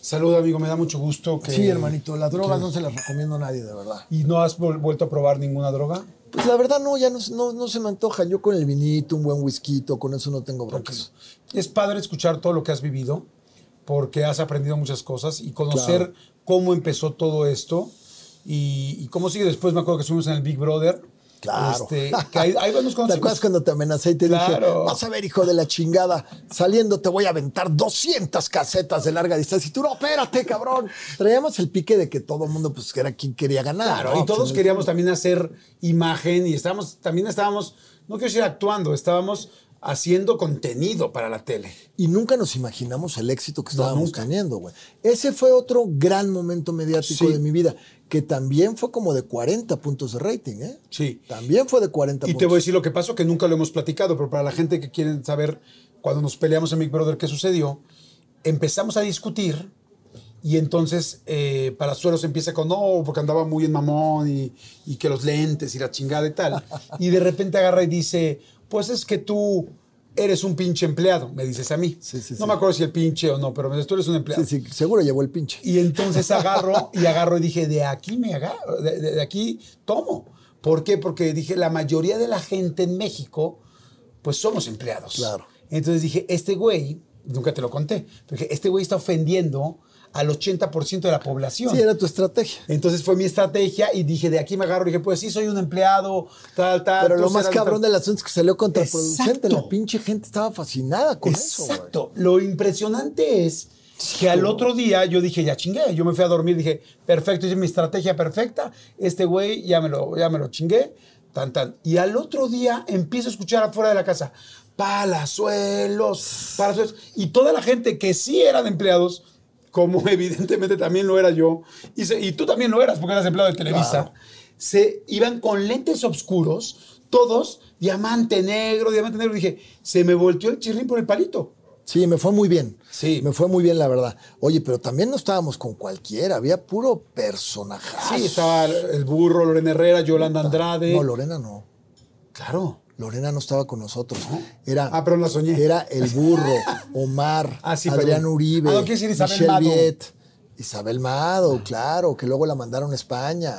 Salud, amigo, me da mucho gusto que... Sí, hermanito, las drogas no se las recomiendo a nadie, de verdad. ¿Y no has vuelto a probar ninguna droga? Pues la verdad no, ya no, no, no se me antoja. Yo con el vinito, un buen whisky, con eso no tengo broncas. Es padre escuchar todo lo que has vivido, porque has aprendido muchas cosas y conocer Claro. cómo empezó todo esto y, y cómo sigue después. Me acuerdo que estuvimos en el Big Brother. Claro. Este, que ahí, ahí nos ¿Te acuerdas cuando te amenacé y te Claro. dije, vas a ver, hijo de la chingada, saliendo te voy a aventar 200 casetas de larga distancia? Y tú, no, espérate, cabrón. Traíamos el pique de que todo el mundo, pues, era quien quería ganar. Claro, ¿no? y todos Pues, queríamos también hacer imagen y estábamos, también estábamos, no quiero decir actuando, estábamos haciendo contenido para la tele. Y nunca nos imaginamos el éxito que estábamos teniendo, güey. Ese fue otro gran momento mediático Sí. de mi vida, que también fue como de 40 puntos de rating, ¿eh? Sí. También fue de 40 Y te puntos. voy a decir lo que pasó, que nunca lo hemos platicado, pero para la gente que quiere saber cuando nos peleamos en Big Brother qué sucedió, empezamos a discutir y entonces eh, Palazuelos empieza con no, porque andaba muy en mamón y, y que los lentes y la chingada y tal. Y de repente agarra y dice, pues es que tú eres un pinche empleado, me dices a mí. Sí, sí, no sí. me acuerdo si el pinche o no, pero me dices, tú eres un empleado. Sí, sí, seguro llevó el pinche. Y entonces agarro y agarro y dije, de aquí me agarro, de, de- de aquí tomo. ¿Por qué? Porque dije, la mayoría de la gente en México, pues somos empleados. Claro. Entonces dije, este güey, nunca te lo conté, pero dije, este güey está ofendiendo al 80% de la población. Sí, era tu estrategia. Entonces fue mi estrategia y dije, de aquí me agarro y dije, pues sí, soy un empleado, tal, tal. Pero lo más cabrón del asunto es que salió contraproducente. Exacto. La pinche gente estaba fascinada con eso. Exacto. Lo impresionante es que al otro día yo dije, ya chingué. Yo me fui a dormir, dije, perfecto, hice mi estrategia perfecta. Este güey ya me lo, ya me lo chingué. Tan, tan. Y al otro día empiezo a escuchar afuera de la casa, palazuelos, palazuelos. Y toda la gente que sí eran empleados, como evidentemente también lo era yo, y, se- y tú también lo eras porque eras empleado de Televisa, se iban con lentes oscuros, todos, diamante negro, diamante negro. Dije, se me volteó el chirrín por el palito. Sí, me fue muy bien. Sí. Me fue muy bien, la verdad. Oye, pero también no estábamos con cualquiera. Había puro personaje. Sí, estaba el burro, Lorena Herrera, Yolanda Andrade. No, Lorena no. claro. Lorena no estaba con nosotros. Era, Ah, pero la soñé. Era el burro, Omar, Ah, sí, Adrián perdón. Uribe, Ah, no, quiere decir Isabel Michelle Mado. Viet. Isabel Mado, claro, que luego la mandaron a España.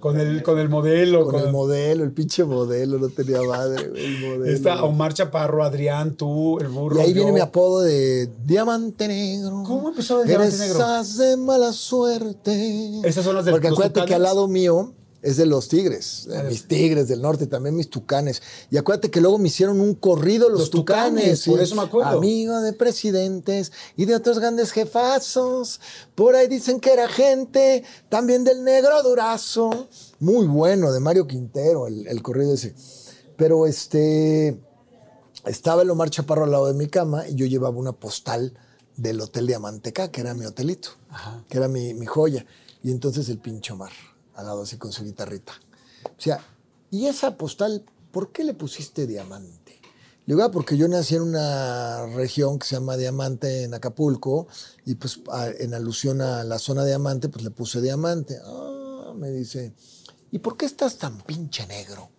Con el, con el modelo. Con, el modelo, el pinche modelo, no tenía madre, güey, el modelo. Está Omar Chaparro, Adrián, tú, el burro. Y ahí viene mi apodo de Diamante Negro. ¿Cómo empezó el Diamante Negro? as de mala suerte. Esas son las de Porque acuérdate que al lado mío es de los tigres, de mis tigres del norte, también mis tucanes. Y acuérdate que luego me hicieron un corrido los, Los tucanes, por eso me acuerdo. Amigo de presidentes y de otros grandes jefazos. Por ahí dicen que era gente también del negro durazo. Muy bueno, de Mario Quintero, el, el corrido ese. Pero este estaba el Omar Chaparro al lado de mi cama y yo llevaba una postal del Hotel Diamanteca, que era mi hotelito, que era mi, mi joya. Y entonces el pinche Omar, al lado así con su guitarrita. O sea, ¿y esa postal, por qué le pusiste diamante? Le digo, "Ah, porque yo nací en una región que se llama Diamante en Acapulco y pues a- en alusión a la zona Diamante, pues le puse diamante. Ah, me dice, ¿y por qué estás tan pinche negro?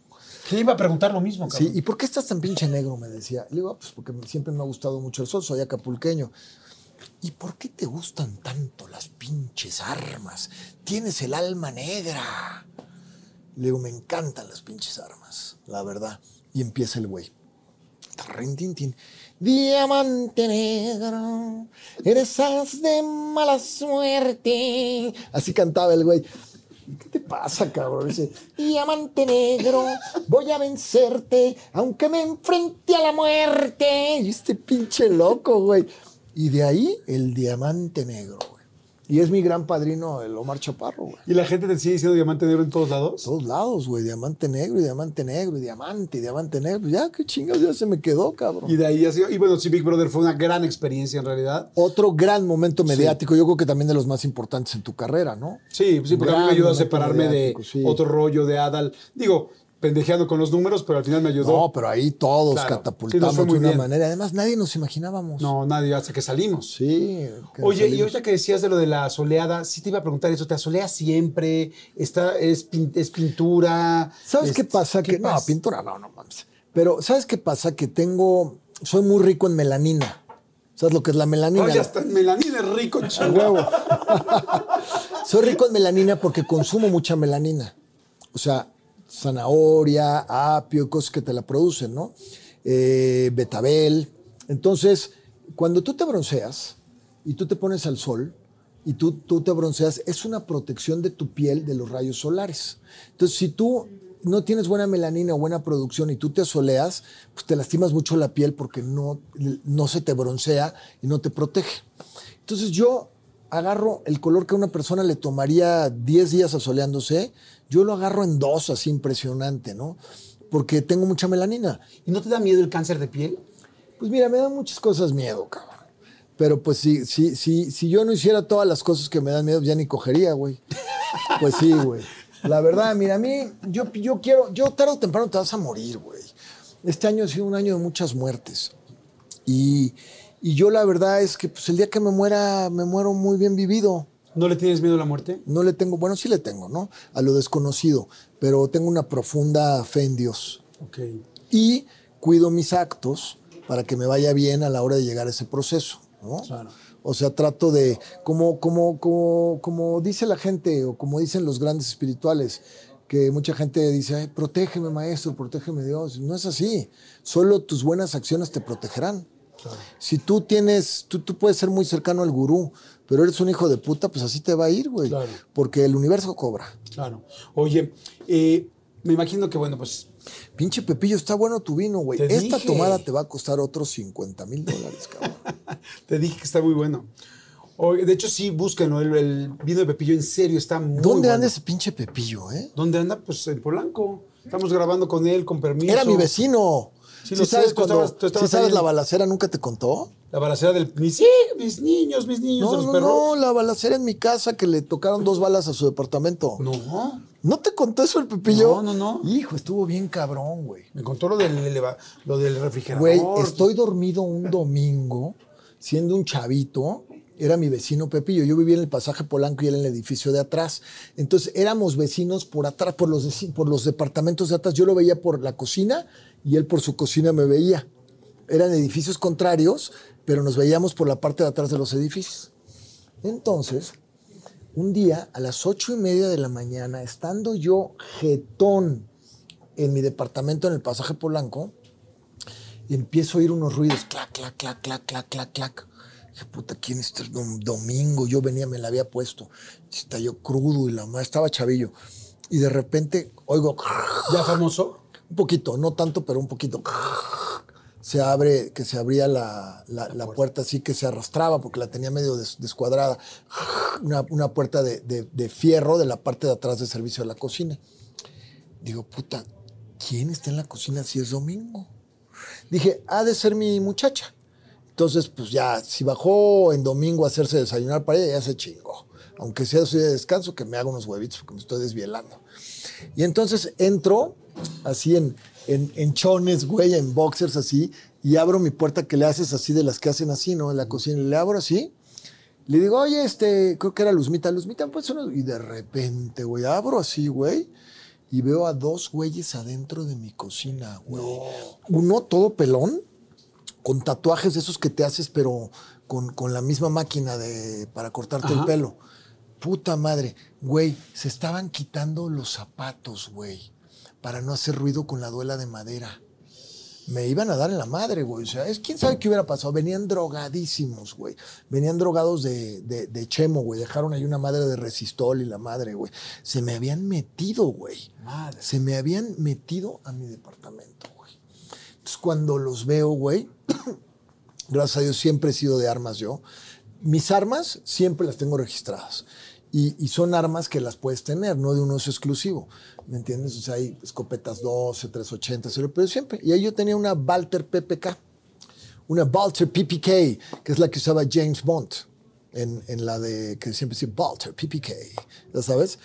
Te iba a preguntar lo mismo, Sí, cabrón. ¿y por qué estás tan pinche negro? Me decía. Le digo, "Ah, pues porque siempre me ha gustado mucho el sol, soy acapulqueño. ¿Y por qué te gustan tanto las pinches armas? Tienes el alma negra. Le digo, me encantan las pinches armas, la verdad. Y empieza el güey. Diamante negro, eres as de mala suerte. Así cantaba el güey. ¿Qué te pasa, cabrón? Dice, diamante negro, voy a vencerte, aunque me enfrente a la muerte. Y este pinche loco, güey. Y de ahí el diamante negro, güey. Y es mi gran padrino, el Omar Chaparro, güey. ¿Y la gente te sigue diciendo diamante negro en todos lados? Todos lados, güey. Diamante negro y diamante negro y diamante y diamante negro. Ya, qué chingados, ya se me quedó, cabrón. Y de ahí ha sido. Y bueno, sí, Big Brother fue una gran experiencia en realidad. Otro gran momento mediático, yo creo que también de los más importantes en tu carrera, ¿no? Sí, sí, porque a mí me ayudó a separarme de sí. otro rollo de Adal. Digo, pendejeando con los números, pero al final me ayudó. No, pero ahí todos Claro. Catapultamos de una bien. manera. Además, nadie nos imaginábamos. No, nadie, hasta que salimos. Sí. que Oye, y salimos. ahorita que decías de lo de la soleada, sí te iba a preguntar eso, ¿te asoleas siempre? ¿Está, es, pin- es pintura? ¿Sabes Es- qué pasa? ¿qué que, No, pintura no, no mames. Pero, ¿sabes qué pasa? Que tengo. Soy muy rico en melanina. ¿Sabes lo que es la melanina? Oye, hasta en melanina es rico, huevo. Soy rico en melanina porque consumo mucha melanina. O sea, zanahoria, apio, cosas que te la producen, ¿no? Eh, betabel. Entonces, cuando tú te bronceas y tú te pones al sol y tú, tú te bronceas, es una protección de tu piel de los rayos solares. Entonces, si tú no tienes buena melanina o buena producción y tú te asoleas, pues te lastimas mucho la piel porque no, no se te broncea y no te protege. Entonces yo agarro el color que a una persona le tomaría 10 días asoleándose, yo lo agarro en dos, así impresionante, ¿no? Porque tengo mucha melanina. ¿Y no te da miedo el cáncer de piel? Pues mira, me dan muchas cosas miedo, cabrón. Pero pues si, si, si, si yo no hiciera todas las cosas que me dan miedo, ya ni cogería, güey. Pues sí, güey. La verdad, mira, a mí, yo, yo quiero, yo tarde o temprano te vas a morir, güey. Este año ha sido un año de muchas muertes. Y, y yo la verdad es que pues el día que me muera, me muero muy bien vivido. ¿No le tienes miedo a la muerte? No le tengo, bueno, sí le tengo, ¿no? A lo desconocido, pero tengo una profunda fe en Dios. Ok. Y cuido mis actos para que me vaya bien a la hora de llegar a ese proceso, ¿no? Claro. O sea, trato de, como, como, como, como dice la gente o como dicen los grandes espirituales, que mucha gente dice, Ay, protégeme maestro, protégeme Dios. No es así. Solo tus buenas acciones te protegerán. Si tú tienes, tú, tú puedes ser muy cercano al gurú, pero eres un hijo de puta, pues así te va a ir, güey. Claro. Porque el universo cobra. Claro. Oye, eh, me imagino que, bueno, pues Pinche Pepillo, está bueno tu vino, güey. Esta dije. tomada te va a costar otros 50 mil dólares, cabrón. te dije que está muy bueno. Oye, de hecho, sí, búsquenlo. El, el vino de Pepillo en serio está muy ¿Dónde bueno. anda ese pinche Pepillo, eh? ¿Dónde anda? Pues en Polanco. Estamos grabando con él, con permiso. Era mi vecino. Sí, Sí, lo sé, sabes cuando, estabas- tú estabas sí sabes la balacera nunca te contó? La balacera del... Mis, mis niños, mis niños de No, los no, perros. no, la balacera en mi casa que le tocaron dos balas a su departamento. No. ¿No te contó eso el Pepillo? No, no, no. Hijo, estuvo bien cabrón, güey. Me contó lo del, eleva- lo del refrigerador. Güey, estoy dormido un domingo, siendo un chavito. Era mi vecino Pepillo. Yo vivía en el pasaje Polanco y él en el edificio de atrás. Entonces éramos vecinos por atrás, por los, por los departamentos de atrás. Yo lo veía por la cocina y él por su cocina me veía. Eran edificios contrarios, pero nos veíamos por la parte de atrás de los edificios. Entonces, Un día, a las ocho y media de la mañana, estando yo jetón en mi departamento en el pasaje Polanco, empiezo a oír unos ruidos, clac, clac, clac, clac, clac, clac, clac. Dije, puta, ¿quién es este dom- domingo? Yo venía, me la había puesto. Está yo crudo y la madre, estaba chavillo. Y de repente oigo, ¿Ya famoso? un poquito, no tanto, pero un poquito. Se abre, que se abría la, la- la puerta así que se arrastraba porque la tenía medio des- descuadrada. Una, una puerta de, de- de fierro de la parte de atrás de servicio de la cocina. Digo, puta, ¿quién está en la cocina si es domingo? Dije, ha de ser mi muchacha. Entonces, pues ya, si bajó en domingo a hacerse desayunar para ella, ya se chingó. Aunque sea su día de descanso, que me haga unos huevitos porque me estoy desvielando. Y entonces entro así en, en, en chones, güey, en boxers así, y abro mi puerta que le haces así de las que hacen así, ¿no? En la cocina. Le abro así. Le digo, oye, este, creo que era Luzmita. Luzmita, pues uno. Y de repente, güey, abro así, güey. Y veo a dos güeyes adentro de mi cocina, güey. Uno todo pelón, con tatuajes de esos que te haces, pero con, con la misma máquina de, para cortarte el pelo. Puta madre, güey, se estaban quitando los zapatos, güey, para no hacer ruido con la duela de madera. Me iban a dar en la madre, güey. O sea, es quién sabe qué hubiera pasado. Venían drogadísimos, güey. Venían drogados de, de, de chemo, güey. Dejaron ahí una madre de resistol y la madre, güey. Se me habían metido, güey. Madre. Se me habían metido a mi departamento, güey. Entonces, cuando los veo, güey, gracias a Dios siempre he sido de armas yo. Mis armas siempre las tengo registradas. Y, y son armas que las puedes tener, no de un uso exclusivo. ¿Me entiendes? O sea, hay escopetas 12, 380, 0, pero siempre. Y ahí yo tenía una Walter PPK, una Walter PPK, que es la que usaba James Bond en, en la de que siempre dice Walter PPK, ¿ya sabes?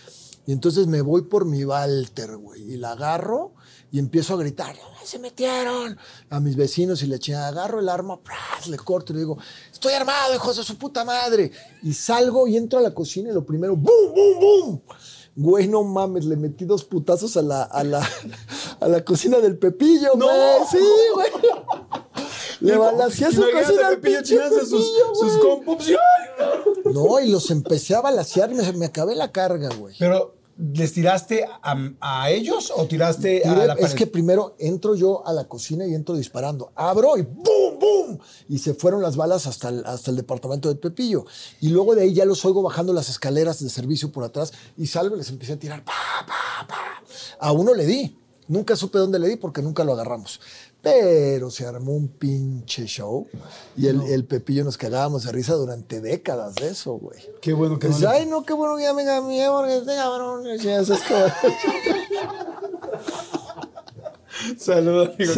Y entonces me voy por mi Walter, güey, y la agarro y empiezo a gritar, "¡Ay, se metieron! A mis vecinos y le eché, agarro el arma, ¡pras! le corto y le digo, estoy armado, hijos de su puta madre. Y salgo y entro a la cocina y lo primero, ¡boom, boom, boom! Güey, no mames, le metí dos putazos a la, a la, a la cocina del Pepillo, ¡No! güey. Sí, güey. Le balancé a su cocina al Pepillo pinche sus, Pepillo, sus compus. ¡ay! No, y los empecé a balasear me, me acabé la carga, güey. Pero, ¿les tiraste a, a ellos o tiraste a la pared? es que primero entro yo a la cocina y entro disparando. Abro y ¡boom, boom! Y se fueron las balas hasta el, hasta el departamento del Pepillo. Y luego de ahí ya los oigo bajando las escaleras de servicio por atrás y salgo y les empecé a tirar. Pa, pa, pa. A uno le di. Nunca supe dónde le di porque nunca lo agarramos. Pero se armó un pinche show y el, el Pepillo nos cagábamos de risa durante décadas de eso, güey. Qué bueno que Dice, le- ay, no, qué bueno que ya me cambié porque este cabrón. Eso es como- Saludos, amigo.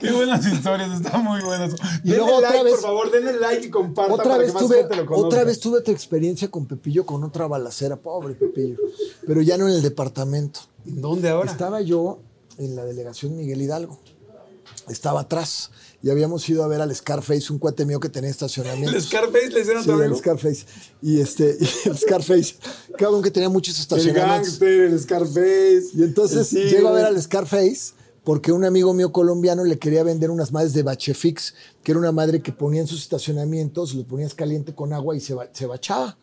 Qué buenas historias, están muy buenas. Y denle luego otra like, vez- por favor, denle like y compartan otra para vez que más tuve gente lo conozca. otra vez tuve otra experiencia con Pepillo con otra balacera, pobre Pepillo, pero ya no en el departamento. ¿En dónde ahora? Estaba yo en la delegación Miguel Hidalgo. Estaba atrás y habíamos ido a ver al Scarface, un cuate mío que tenía estacionamiento. ¿El Scarface le hicieron Sí, al amigo? Scarface. Y este, y el Scarface, cabrón que tenía muchos El estacionamientos. gangster, el Scarface. Y entonces el llego a ver al Scarface porque un amigo mío colombiano le quería vender unas madres de Bachefix, que era una madre que ponía en sus estacionamientos, lo ponías caliente con agua y se, ba- se bachaba.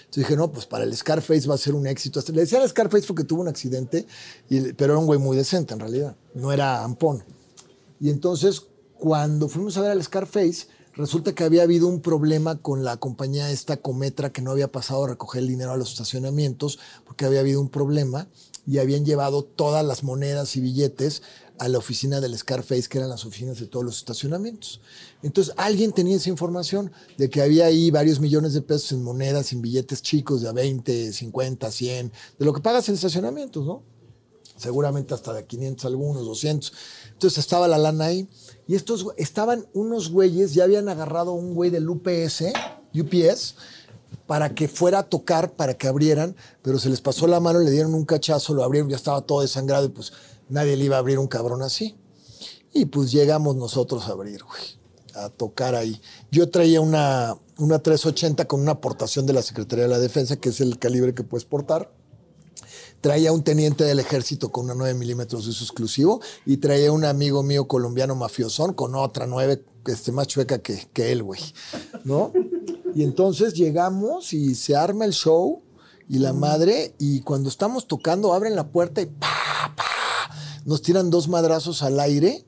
Entonces dije, no, pues para el Scarface va a ser un éxito. Hasta le decía al Scarface porque tuvo un accidente, y- pero era un güey muy decente en realidad, no era ampón. Y entonces, cuando fuimos a ver al Scarface, resulta que había habido un problema con la compañía esta Cometra que no había pasado a recoger el dinero a los estacionamientos porque había habido un problema y habían llevado todas las monedas y billetes a la oficina del Scarface, que eran las oficinas de todos los estacionamientos. Entonces, alguien tenía esa información de que había ahí varios millones de pesos en monedas, en billetes chicos de a 20, 50, 100, de lo que pagas en estacionamientos, ¿no? Seguramente hasta de 500 algunos, 200. Entonces estaba la lana ahí. Y estos estaban unos güeyes, ya habían agarrado un güey del UPS, UPS, para que fuera a tocar, para que abrieran, pero se les pasó la mano, le dieron un cachazo, lo abrieron, ya estaba todo desangrado y pues nadie le iba a abrir un cabrón así. Y pues llegamos nosotros a abrir, güey, a tocar ahí. Yo traía una, una 380 con una aportación de la Secretaría de la Defensa, que es el calibre que puedes portar traía un teniente del ejército con una 9 milímetros de uso exclusivo y traía un amigo mío colombiano mafiosón con otra 9 este, más chueca que, que él, güey, ¿no? Y entonces llegamos y se arma el show y la madre, y cuando estamos tocando, abren la puerta y pa, pa, nos tiran dos madrazos al aire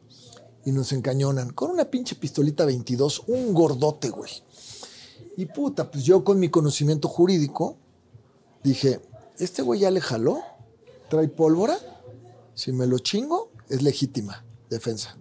y nos encañonan con una pinche pistolita 22, un gordote, güey. Y puta, pues yo con mi conocimiento jurídico dije, este güey ya le jaló, trae pólvora, si me lo chingo, es legítima defensa.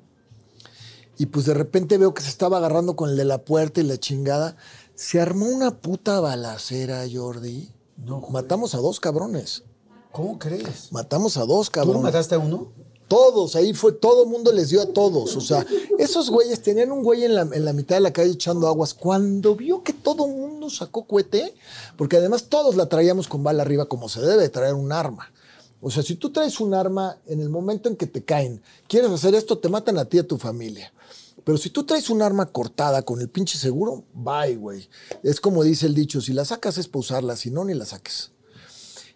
Y pues de repente veo que se estaba agarrando con el de la puerta y la chingada. Se armó una puta balacera, Jordi. No, Matamos a dos cabrones. ¿Cómo crees? Matamos a dos ¿Tú cabrones. mataste a uno? Todos, ahí fue, todo el mundo les dio a todos. O sea, esos güeyes tenían un güey en la, en la mitad de la calle echando aguas. Cuando vio que todo el mundo sacó cohete, porque además todos la traíamos con bala arriba como se debe traer un arma. O sea, si tú traes un arma en el momento en que te caen, quieres hacer esto, te matan a ti y a tu familia. Pero si tú traes un arma cortada con el pinche seguro, bye, güey. Es como dice el dicho, si la sacas es para usarla, si no, ni la saques.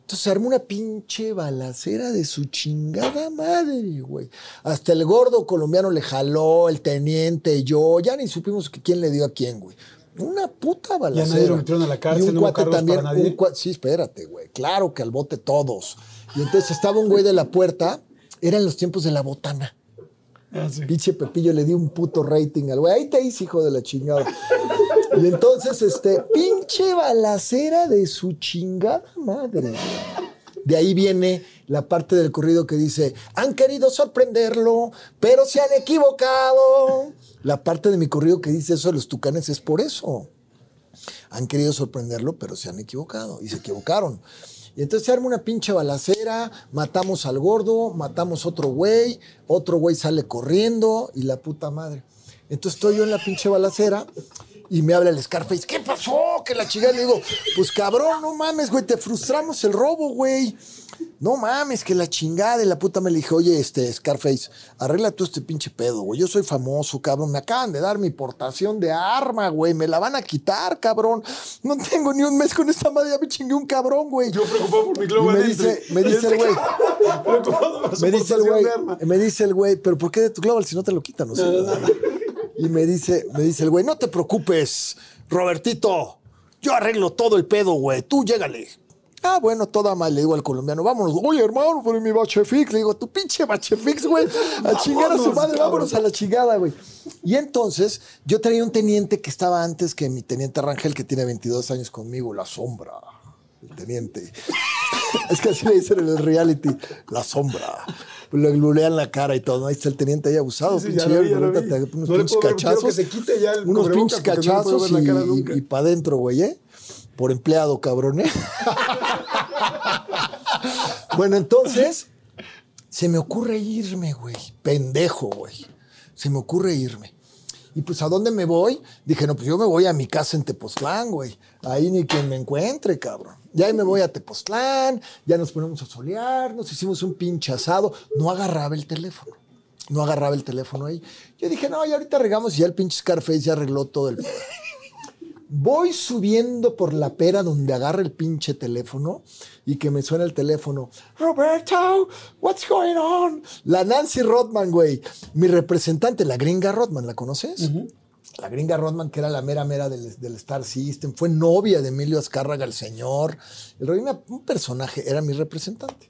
Entonces se armó una pinche balacera de su chingada madre, güey. Hasta el gordo colombiano le jaló, el teniente, yo, ya ni supimos que quién le dio a quién, güey. Una puta balacera. nadie lo metieron a la cárcel, Y un no cuate también, para nadie? un cua- sí, espérate, güey. Claro que al bote todos. Y entonces estaba un güey de la puerta, eran los tiempos de la botana. Ah, sí. Pepillo le di un puto rating al güey. Ahí te hice, hijo de la chingada. Y entonces, este, pinche balacera de su chingada madre. De ahí viene la parte del corrido que dice, han querido sorprenderlo, pero se han equivocado. La parte de mi corrido que dice eso de los tucanes es por eso. Han querido sorprenderlo, pero se han equivocado. Y se equivocaron. Y entonces se arma una pinche balacera, matamos al gordo, matamos otro güey, otro güey sale corriendo y la puta madre. Entonces estoy yo en la pinche balacera y me habla el Scarface, ¿qué pasó? Que la chica le digo, pues cabrón, no mames, güey, te frustramos el robo, güey. No mames, que la chingada de la puta me le dije, oye, este Scarface, arregla tú este pinche pedo, güey. Yo soy famoso, cabrón. Me acaban de dar mi portación de arma, güey. Me la van a quitar, cabrón. No tengo ni un mes con esta madre, ya me chingué un cabrón, güey. Yo preocupado por mi Y global me dice, me dice el güey, me dice el güey, me dice el güey, pero ¿por qué de tu global si no te lo quitan? O sea, Y me dice, me dice el güey, no te preocupes, Robertito, yo arreglo todo el pedo, güey, tú llégale. Ah, bueno, toda mal, le digo al colombiano, vámonos. Oye, hermano, por mi bache fix. Le digo, tu pinche bache fix, güey. A chingar a su madre, vámonos a la chingada, güey. Y entonces, yo traía un teniente que estaba antes que mi teniente Rangel, que tiene 22 años conmigo, la sombra. El teniente. es que así le dicen en el reality, la sombra. Le glulean la cara y todo. Ahí está el teniente ahí abusado, Sí, sí, pinche vi, unos No pinches ver, quiero cachazos. que se quite ya el unos pinches no cachazos y, nunca. y, para adentro, güey, ¿eh? Por empleado, cabrón, ¿eh? bueno, entonces, se me ocurre irme, güey. Pendejo, güey. Se me ocurre irme. Y pues, ¿a dónde me voy? Dije, no, pues yo me voy a mi casa en Tepoztlán, güey. Ahí ni quien me encuentre, cabrón. Ya me voy a Tepoztlán, ya nos ponemos a solear, nos hicimos un pinche asado. No agarraba el teléfono. No agarraba el teléfono ahí. Yo dije, no, ya ahorita regamos y ya el pinche Scarface ya arregló todo el... Voy subiendo por la pera donde agarra el pinche teléfono y que me suena el teléfono. Roberto, what's going on? La Nancy Rodman, güey. Mi representante, la gringa Rodman, ¿la conoces? La gringa Rodman, que era la mera mera del, del Star System, fue novia de Emilio Azcárraga, el señor. El rey, un personaje, era mi representante.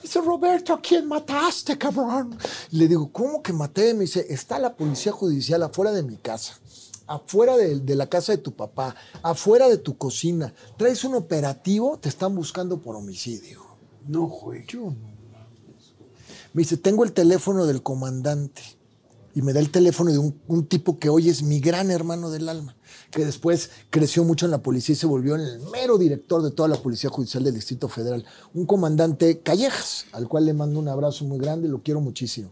Dice, Roberto, ¿a quién mataste, cabrón? Y le digo, ¿cómo que maté? Me dice, está la policía judicial afuera de mi casa, afuera de, de la casa de tu papá, afuera de tu cocina. Traes un operativo, te están buscando por homicidio. No, güey. Yo no. Me dice, tengo el teléfono del comandante. Y me da el teléfono de un, un tipo que hoy es mi gran hermano del alma, que después creció mucho en la policía y se volvió el mero director de toda la Policía Judicial del Distrito Federal. Un comandante Callejas, al cual le mando un abrazo muy grande, lo quiero muchísimo.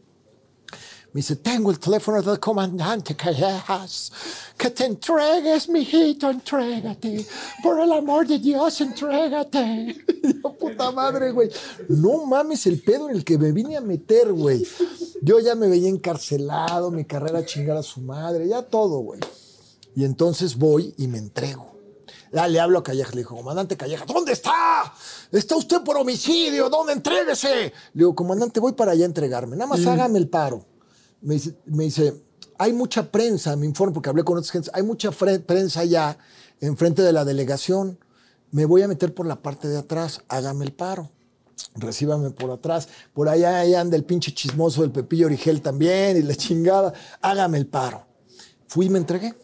Me dice, tengo el teléfono del comandante Callejas. Que te entregues, mijito, entrégate. Por el amor de Dios, entrégate. Yo, puta madre, güey. No mames el pedo en el que me vine a meter, güey. Yo ya me veía encarcelado, mi carrera chingada a su madre, ya todo, güey. Y entonces voy y me entrego. Ya le hablo a Callejas, le digo, comandante Callejas, ¿dónde está? Está usted por homicidio, ¿dónde? Entréguese. Le digo, comandante, voy para allá a entregarme, nada más hágame el paro. Me dice, hay mucha prensa, me informo porque hablé con otras gentes, hay mucha prensa allá enfrente de la delegación. me voy a meter por la parte de atrás, hágame el paro. Recíbame por atrás. Por allá, anda el pinche chismoso del Pepillo Origel también y la chingada. Hágame el paro. Fui y me entregué.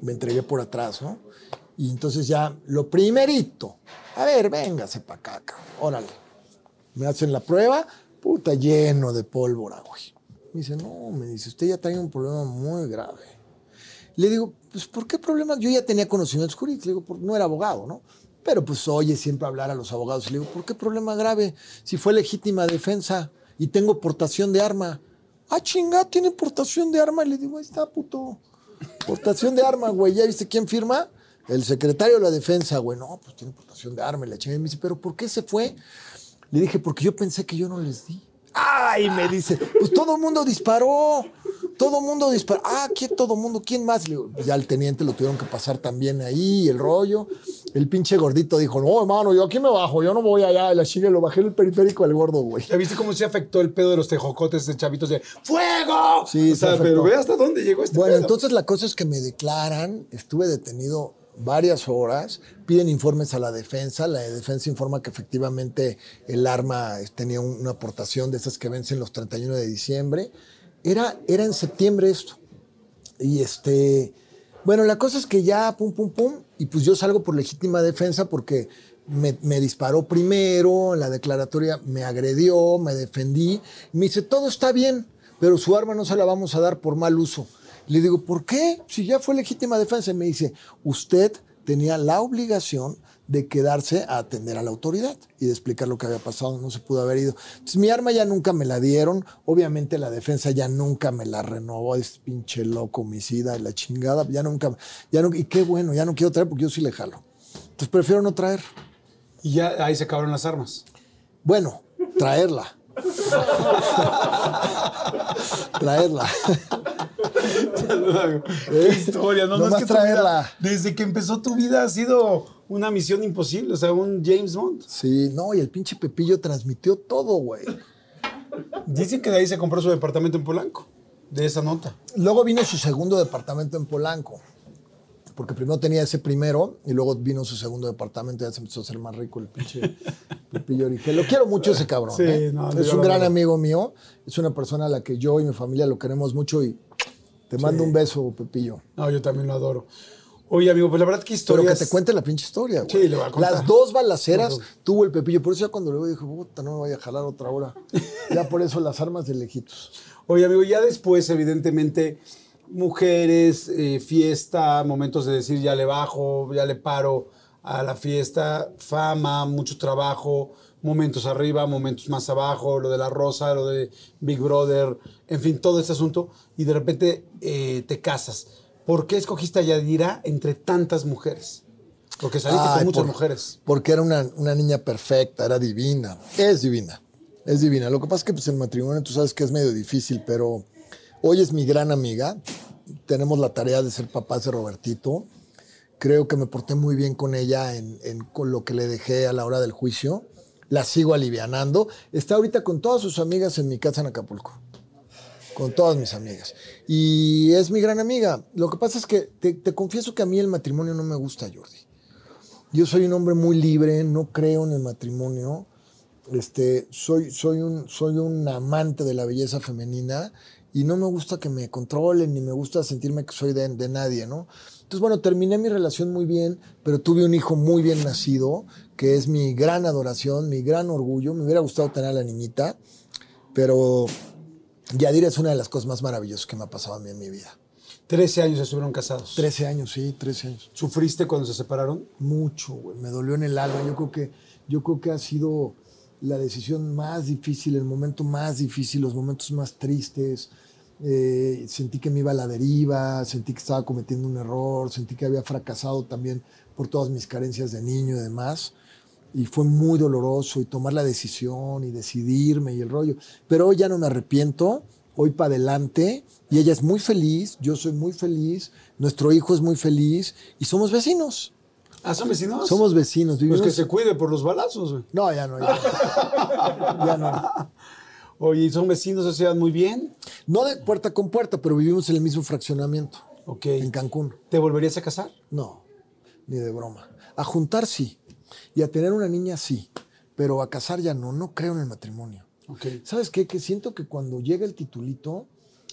Me entregué por atrás, ¿no? Y entonces ya, lo primerito, a ver, véngase para acá, cabrón, órale. Me hacen la prueba, puta, lleno de pólvora, güey. Me dice, no, me dice, usted ya trae un problema muy grave. Le digo, pues, ¿por qué problema? Yo ya tenía conocimientos jurídicos, le digo, no era abogado, ¿no? Pero pues oye siempre hablar a los abogados. Le digo, ¿por qué problema grave? Si fue legítima defensa y tengo portación de arma. Ah, chinga, tiene portación de arma. Le digo, ahí está, puto. Portación de arma, güey. ¿Ya viste quién firma? El secretario de la defensa, güey. No, pues tiene portación de arma. Y la chinga. Me dice, ¿pero por qué se fue? Le dije, porque yo pensé que yo no les di. ¡Ay! Me dice, pues todo el mundo disparó. Todo el mundo disparó. Ah, ¿quién todo el mundo? ¿Quién más? Le digo, pues ya el teniente lo tuvieron que pasar también ahí, el rollo. El pinche gordito dijo, no, hermano, yo aquí me bajo, yo no voy allá. La chinga lo bajé en el periférico al gordo, güey. ¿Ya viste cómo se afectó el pedo de los tejocotes de chavitos de ¡Fuego! Sí, o sea, se afectó. pero ve hasta dónde llegó este Bueno, pedo. entonces la cosa es que me declaran, estuve detenido varias horas, piden informes a la defensa, la defensa informa que efectivamente el arma tenía un- una aportación de esas que vencen los 31 de diciembre. Era, era en septiembre esto. Y este, bueno, la cosa es que ya, pum, pum, pum, y pues yo salgo por legítima defensa porque me, me disparó primero, en la declaratoria me agredió, me defendí, me dice, todo está bien, pero su arma no se la vamos a dar por mal uso. Le digo, ¿por qué? Si ya fue legítima defensa. Y me dice, usted tenía la obligación de quedarse a atender a la autoridad y de explicar lo que había pasado, no se pudo haber ido. Entonces mi arma ya nunca me la dieron, obviamente la defensa ya nunca me la renovó, es pinche loco, homicida, la chingada, ya nunca, ya no, y qué bueno, ya no quiero traer porque yo sí le jalo. Entonces prefiero no traer. Y ya ahí se acabaron las armas. Bueno, traerla. traerla. Qué historia, no, no es Nomás que vida- traerla. desde que empezó tu vida ha sido una misión imposible, o sea, un James Bond. Sí, no, y el pinche Pepillo transmitió todo, güey. Dicen que de ahí se compró su departamento en Polanco, de esa nota. Luego vino su segundo departamento en Polanco. Porque primero tenía ese primero y luego vino su segundo departamento y ya se empezó a hacer más rico el pinche Pepillo Origel. Lo quiero mucho ese cabrón. Sí, ¿eh? no, es un gran amigo mío. Es una persona a la que yo y mi familia lo queremos mucho y te mando un beso, Pepillo. No, yo también lo adoro. Oye, amigo, pues la verdad que Pero historias... que te cuente la pinche historia, güey. Sí, le voy a contar. Las dos balaceras tuvo el Pepillo. Por eso ya cuando luego dije, puta, no me vaya a jalar otra hora. Ya por eso las armas de lejitos. Oye, amigo, ya después, evidentemente, mujeres, eh, fiesta, momentos de decir ya le bajo, ya le paro a la fiesta, fama, mucho trabajo, momentos arriba, momentos más abajo, lo de la rosa, lo de Big Brother, en fin, todo este asunto, y de repente eh, te casas. ¿Por qué escogiste a Yadira entre tantas mujeres? Porque saliste Ay, con muchas por- mujeres. Porque era una, una niña perfecta, era divina. Es divina. Es divina. Lo que pasa es que pues, el matrimonio tú sabes que es medio difícil, pero hoy es mi gran amiga. Tenemos la tarea de ser papás de Robertito. Creo que me porté muy bien con ella en, en- con lo que le dejé a la hora del juicio. La sigo alivianando. Está ahorita con todas sus amigas en mi casa en Acapulco con todas mis amigas. Y es mi gran amiga. Lo que pasa es que te, te confieso que a mí el matrimonio no me gusta, Jordi. Yo soy un hombre muy libre, no creo en el matrimonio. Este, soy, soy, un, soy un amante de la belleza femenina y no me gusta que me controlen ni me gusta sentirme que soy de, de nadie, ¿no? Entonces, bueno, terminé mi relación muy bien, pero tuve un hijo muy bien nacido, que es mi gran adoración, mi gran orgullo. Me hubiera gustado tener a la niñita, pero Yadira es una de las cosas más maravillosas que me ha pasado a mí en mi vida. 13 años estuvieron casados. 13 años, sí, 13 años. ¿Sufriste cuando se separaron? Mucho, güey. Me dolió en el alma. Yo creo que, yo creo que ha sido la decisión más difícil, el momento más difícil, los momentos más tristes. Eh, sentí que me iba a la deriva, sentí que estaba cometiendo un error, sentí que había fracasado también por todas mis carencias de niño y demás. Y fue muy doloroso y tomar la decisión y decidirme y el rollo. Pero hoy ya no me arrepiento, hoy para adelante. Y ella es muy feliz, yo soy muy feliz, nuestro hijo es muy feliz y somos vecinos. Ah, ¿son vecinos? Somos vecinos. Pues Vivimos... que se cuide por los balazos, güey. No, ya no, ya no. Ya no. Oye, ¿y son vecinos, se llevan muy bien? No de puerta con puerta, pero vivimos en el mismo fraccionamiento, Ok. en Cancún. ¿Te volverías a casar? No, ni de broma. A juntar sí. Y a tener una niña sí, pero a casar ya no, no creo en el matrimonio. ¿Sabes qué? Que siento que cuando llega el titulito,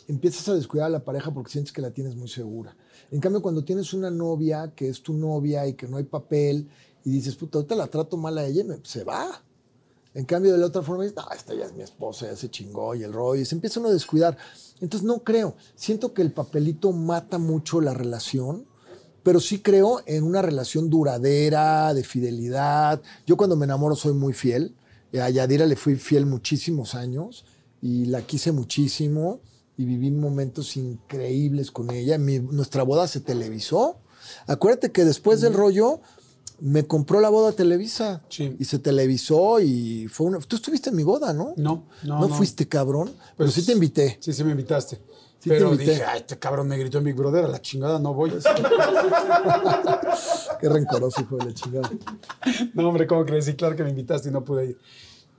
empiezas a descuidar a la pareja porque sientes que la tienes muy segura. En cambio, cuando tienes una novia que es tu novia y que no hay papel y dices, puta, ahorita la trato mal a ella, se va. En cambio, de la otra forma, dices, no, esta ya es mi esposa, ya se chingó y el rollo, y se empieza uno a descuidar. Entonces, no creo. Siento que el papelito mata mucho la relación, pero sí creo en una relación duradera, de fidelidad. Yo cuando me enamoro soy muy fiel. Eh, A Yadira le fui fiel muchísimos años y la quise muchísimo y viví momentos increíbles con ella. Mi- nuestra boda se televisó. Acuérdate que después del rollo me compró la boda Televisa Sí. y se televisó y fue una... Tú estuviste en mi boda, ¿no? No, no, ¿No, no. fuiste cabrón, pero Pues, sí te invité. Sí, sí me invitaste. Sí Pero dije, ay, este cabrón me gritó en Big Brother, a la chingada no voy. Qué rencoroso, hijo de la chingada. no, hombre, ¿cómo crees? Sí, claro que me invitaste y no pude ir.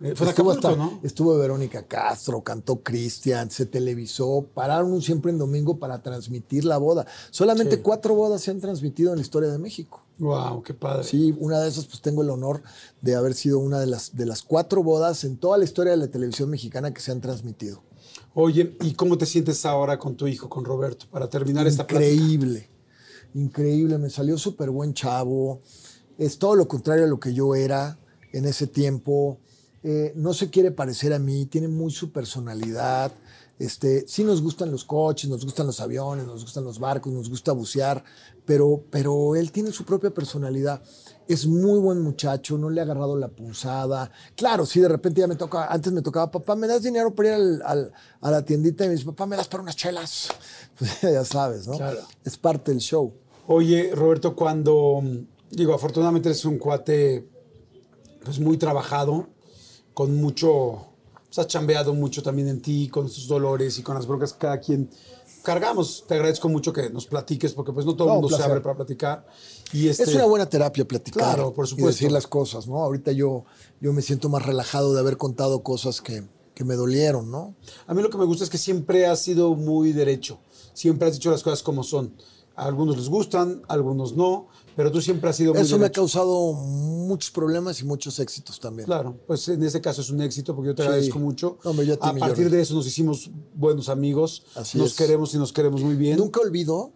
Eh, fue Estuvo, Acapulco, hasta- ¿no? estuvo Verónica Castro, cantó Cristian, se televisó, pararon siempre en domingo para transmitir la boda. Solamente Sí. cuatro bodas se han transmitido en la historia de México. Wow, qué padre. Sí, una de esas, pues tengo el honor de haber sido una de las, de las cuatro bodas en toda la historia de la televisión mexicana que se han transmitido. Oye, ¿y cómo te sientes ahora con tu hijo, con Roberto, para terminar esta plática? Increíble, increíble, me salió súper buen chavo, es todo lo contrario a lo que yo era en ese tiempo, Eh, no se quiere parecer a mí, tiene muy su personalidad, este, sí nos gustan los coches, nos gustan los aviones, nos gustan los barcos, nos gusta bucear, pero, pero él tiene su propia personalidad. Es muy buen muchacho, no le ha agarrado la punzada. Claro, sí, de repente ya me toca, antes me tocaba, papá, ¿me das dinero para ir al- al- a la tiendita? Y me dice, papá, ¿me das para unas chelas? Pues ya sabes, ¿no? Claro. Es parte del show. Oye, Roberto, cuando, digo, afortunadamente eres un cuate pues muy trabajado, con mucho, pues has chambeado mucho también en ti, con tus dolores y con las broncas que cada quien cargamos. Te agradezco mucho que nos platiques, porque pues no todo el No, mundo un se abre para platicar. Y este, Es una buena terapia platicar Claro, por y supuesto. decir las cosas, ¿no? Ahorita yo, yo me siento más relajado de haber contado cosas que, que me dolieron, ¿no? A mí lo que me gusta es que siempre has sido muy derecho. Siempre has dicho las cosas como son. A algunos les gustan, a algunos no, pero tú siempre has sido muy Eso me ha derecho. causado muchos problemas y muchos éxitos también. Claro, pues en ese caso es un éxito porque yo te Sí. agradezco mucho. No, hombre, yo a ti partir de eso nos hicimos buenos amigos. Así nos es. queremos y nos queremos muy bien. Nunca olvido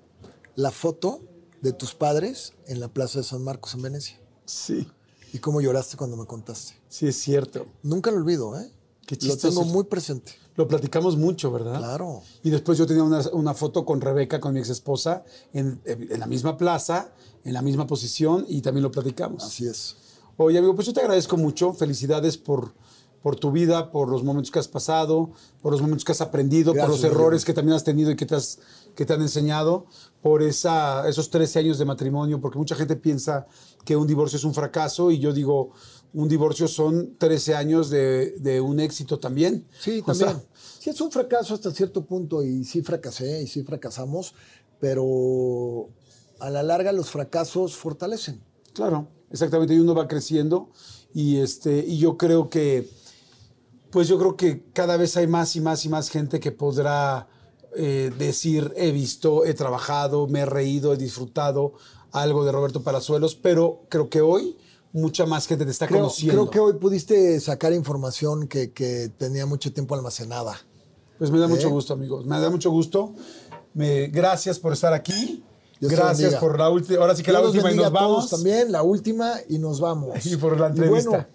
la foto de tus padres en la Plaza de San Marcos en Venecia. Sí, Y cómo lloraste cuando me contaste. sí es cierto. Nunca lo olvido, ¿eh? Qué Lo tengo muy presente. Lo platicamos mucho, ¿verdad? Claro. Y después yo tenía una, una foto con Rebeca, con mi ex esposa, en, en la misma plaza, en la misma posición y también lo platicamos. Así es. Oye, amigo, pues yo te agradezco mucho. Felicidades por, por tu vida, por los momentos que has pasado, por los momentos que has aprendido, por Gracias, los errores Diego. que también has tenido y que te, has- que te han enseñado, por esa, esos 13 años de matrimonio, porque mucha gente piensa que un divorcio es un fracaso y yo digo, un divorcio son 13 años de, de un éxito también. Sí, O sea, también. sí, es un fracaso hasta cierto punto y sí fracasé y sí fracasamos, pero a la larga los fracasos fortalecen. Claro, exactamente, y uno va creciendo y este y yo creo que pues yo creo que cada vez hay más y más y más gente que podrá eh, decir he visto, he trabajado, me he reído, he disfrutado algo de Roberto Palazuelos, pero creo que hoy mucha más gente te está Creo, conociendo. creo que hoy pudiste sacar información que, que tenía mucho tiempo almacenada. Pues me da mucho ¿Eh? gusto, amigos. Me da mucho gusto. Me, gracias por estar aquí. Dios gracias por la última. Ahora sí que Dios la última y nos a todos vamos. también, la última y nos vamos. Y por la entrevista. bueno,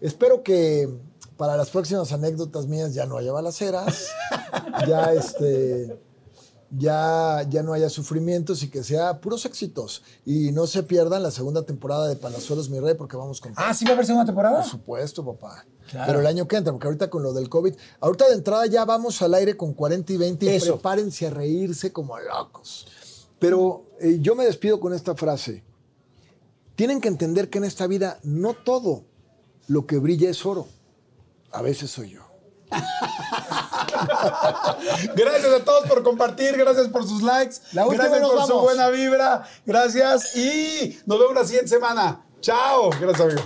espero que para las próximas anécdotas mías ya no haya balaceras, ya este ya, ya no haya sufrimientos y que sea puros éxitos. Y no se pierdan la segunda temporada de Palazuelos Mi Rey porque vamos con Ah, ¿sí va a haber segunda temporada? por supuesto, papá. Claro. Pero el año que entra, porque ahorita con lo del COVID, ahorita de entrada ya vamos al aire con 40 y 20 y Eso. prepárense a reírse como locos. Pero eh, yo me despido con esta frase. Tienen que entender que en esta vida no todo lo que brilla es oro. A veces soy yo. Gracias a todos por compartir, gracias por sus likes, La gracias por su buena vibra, gracias y nos vemos la siguiente semana. Chao, gracias amigo.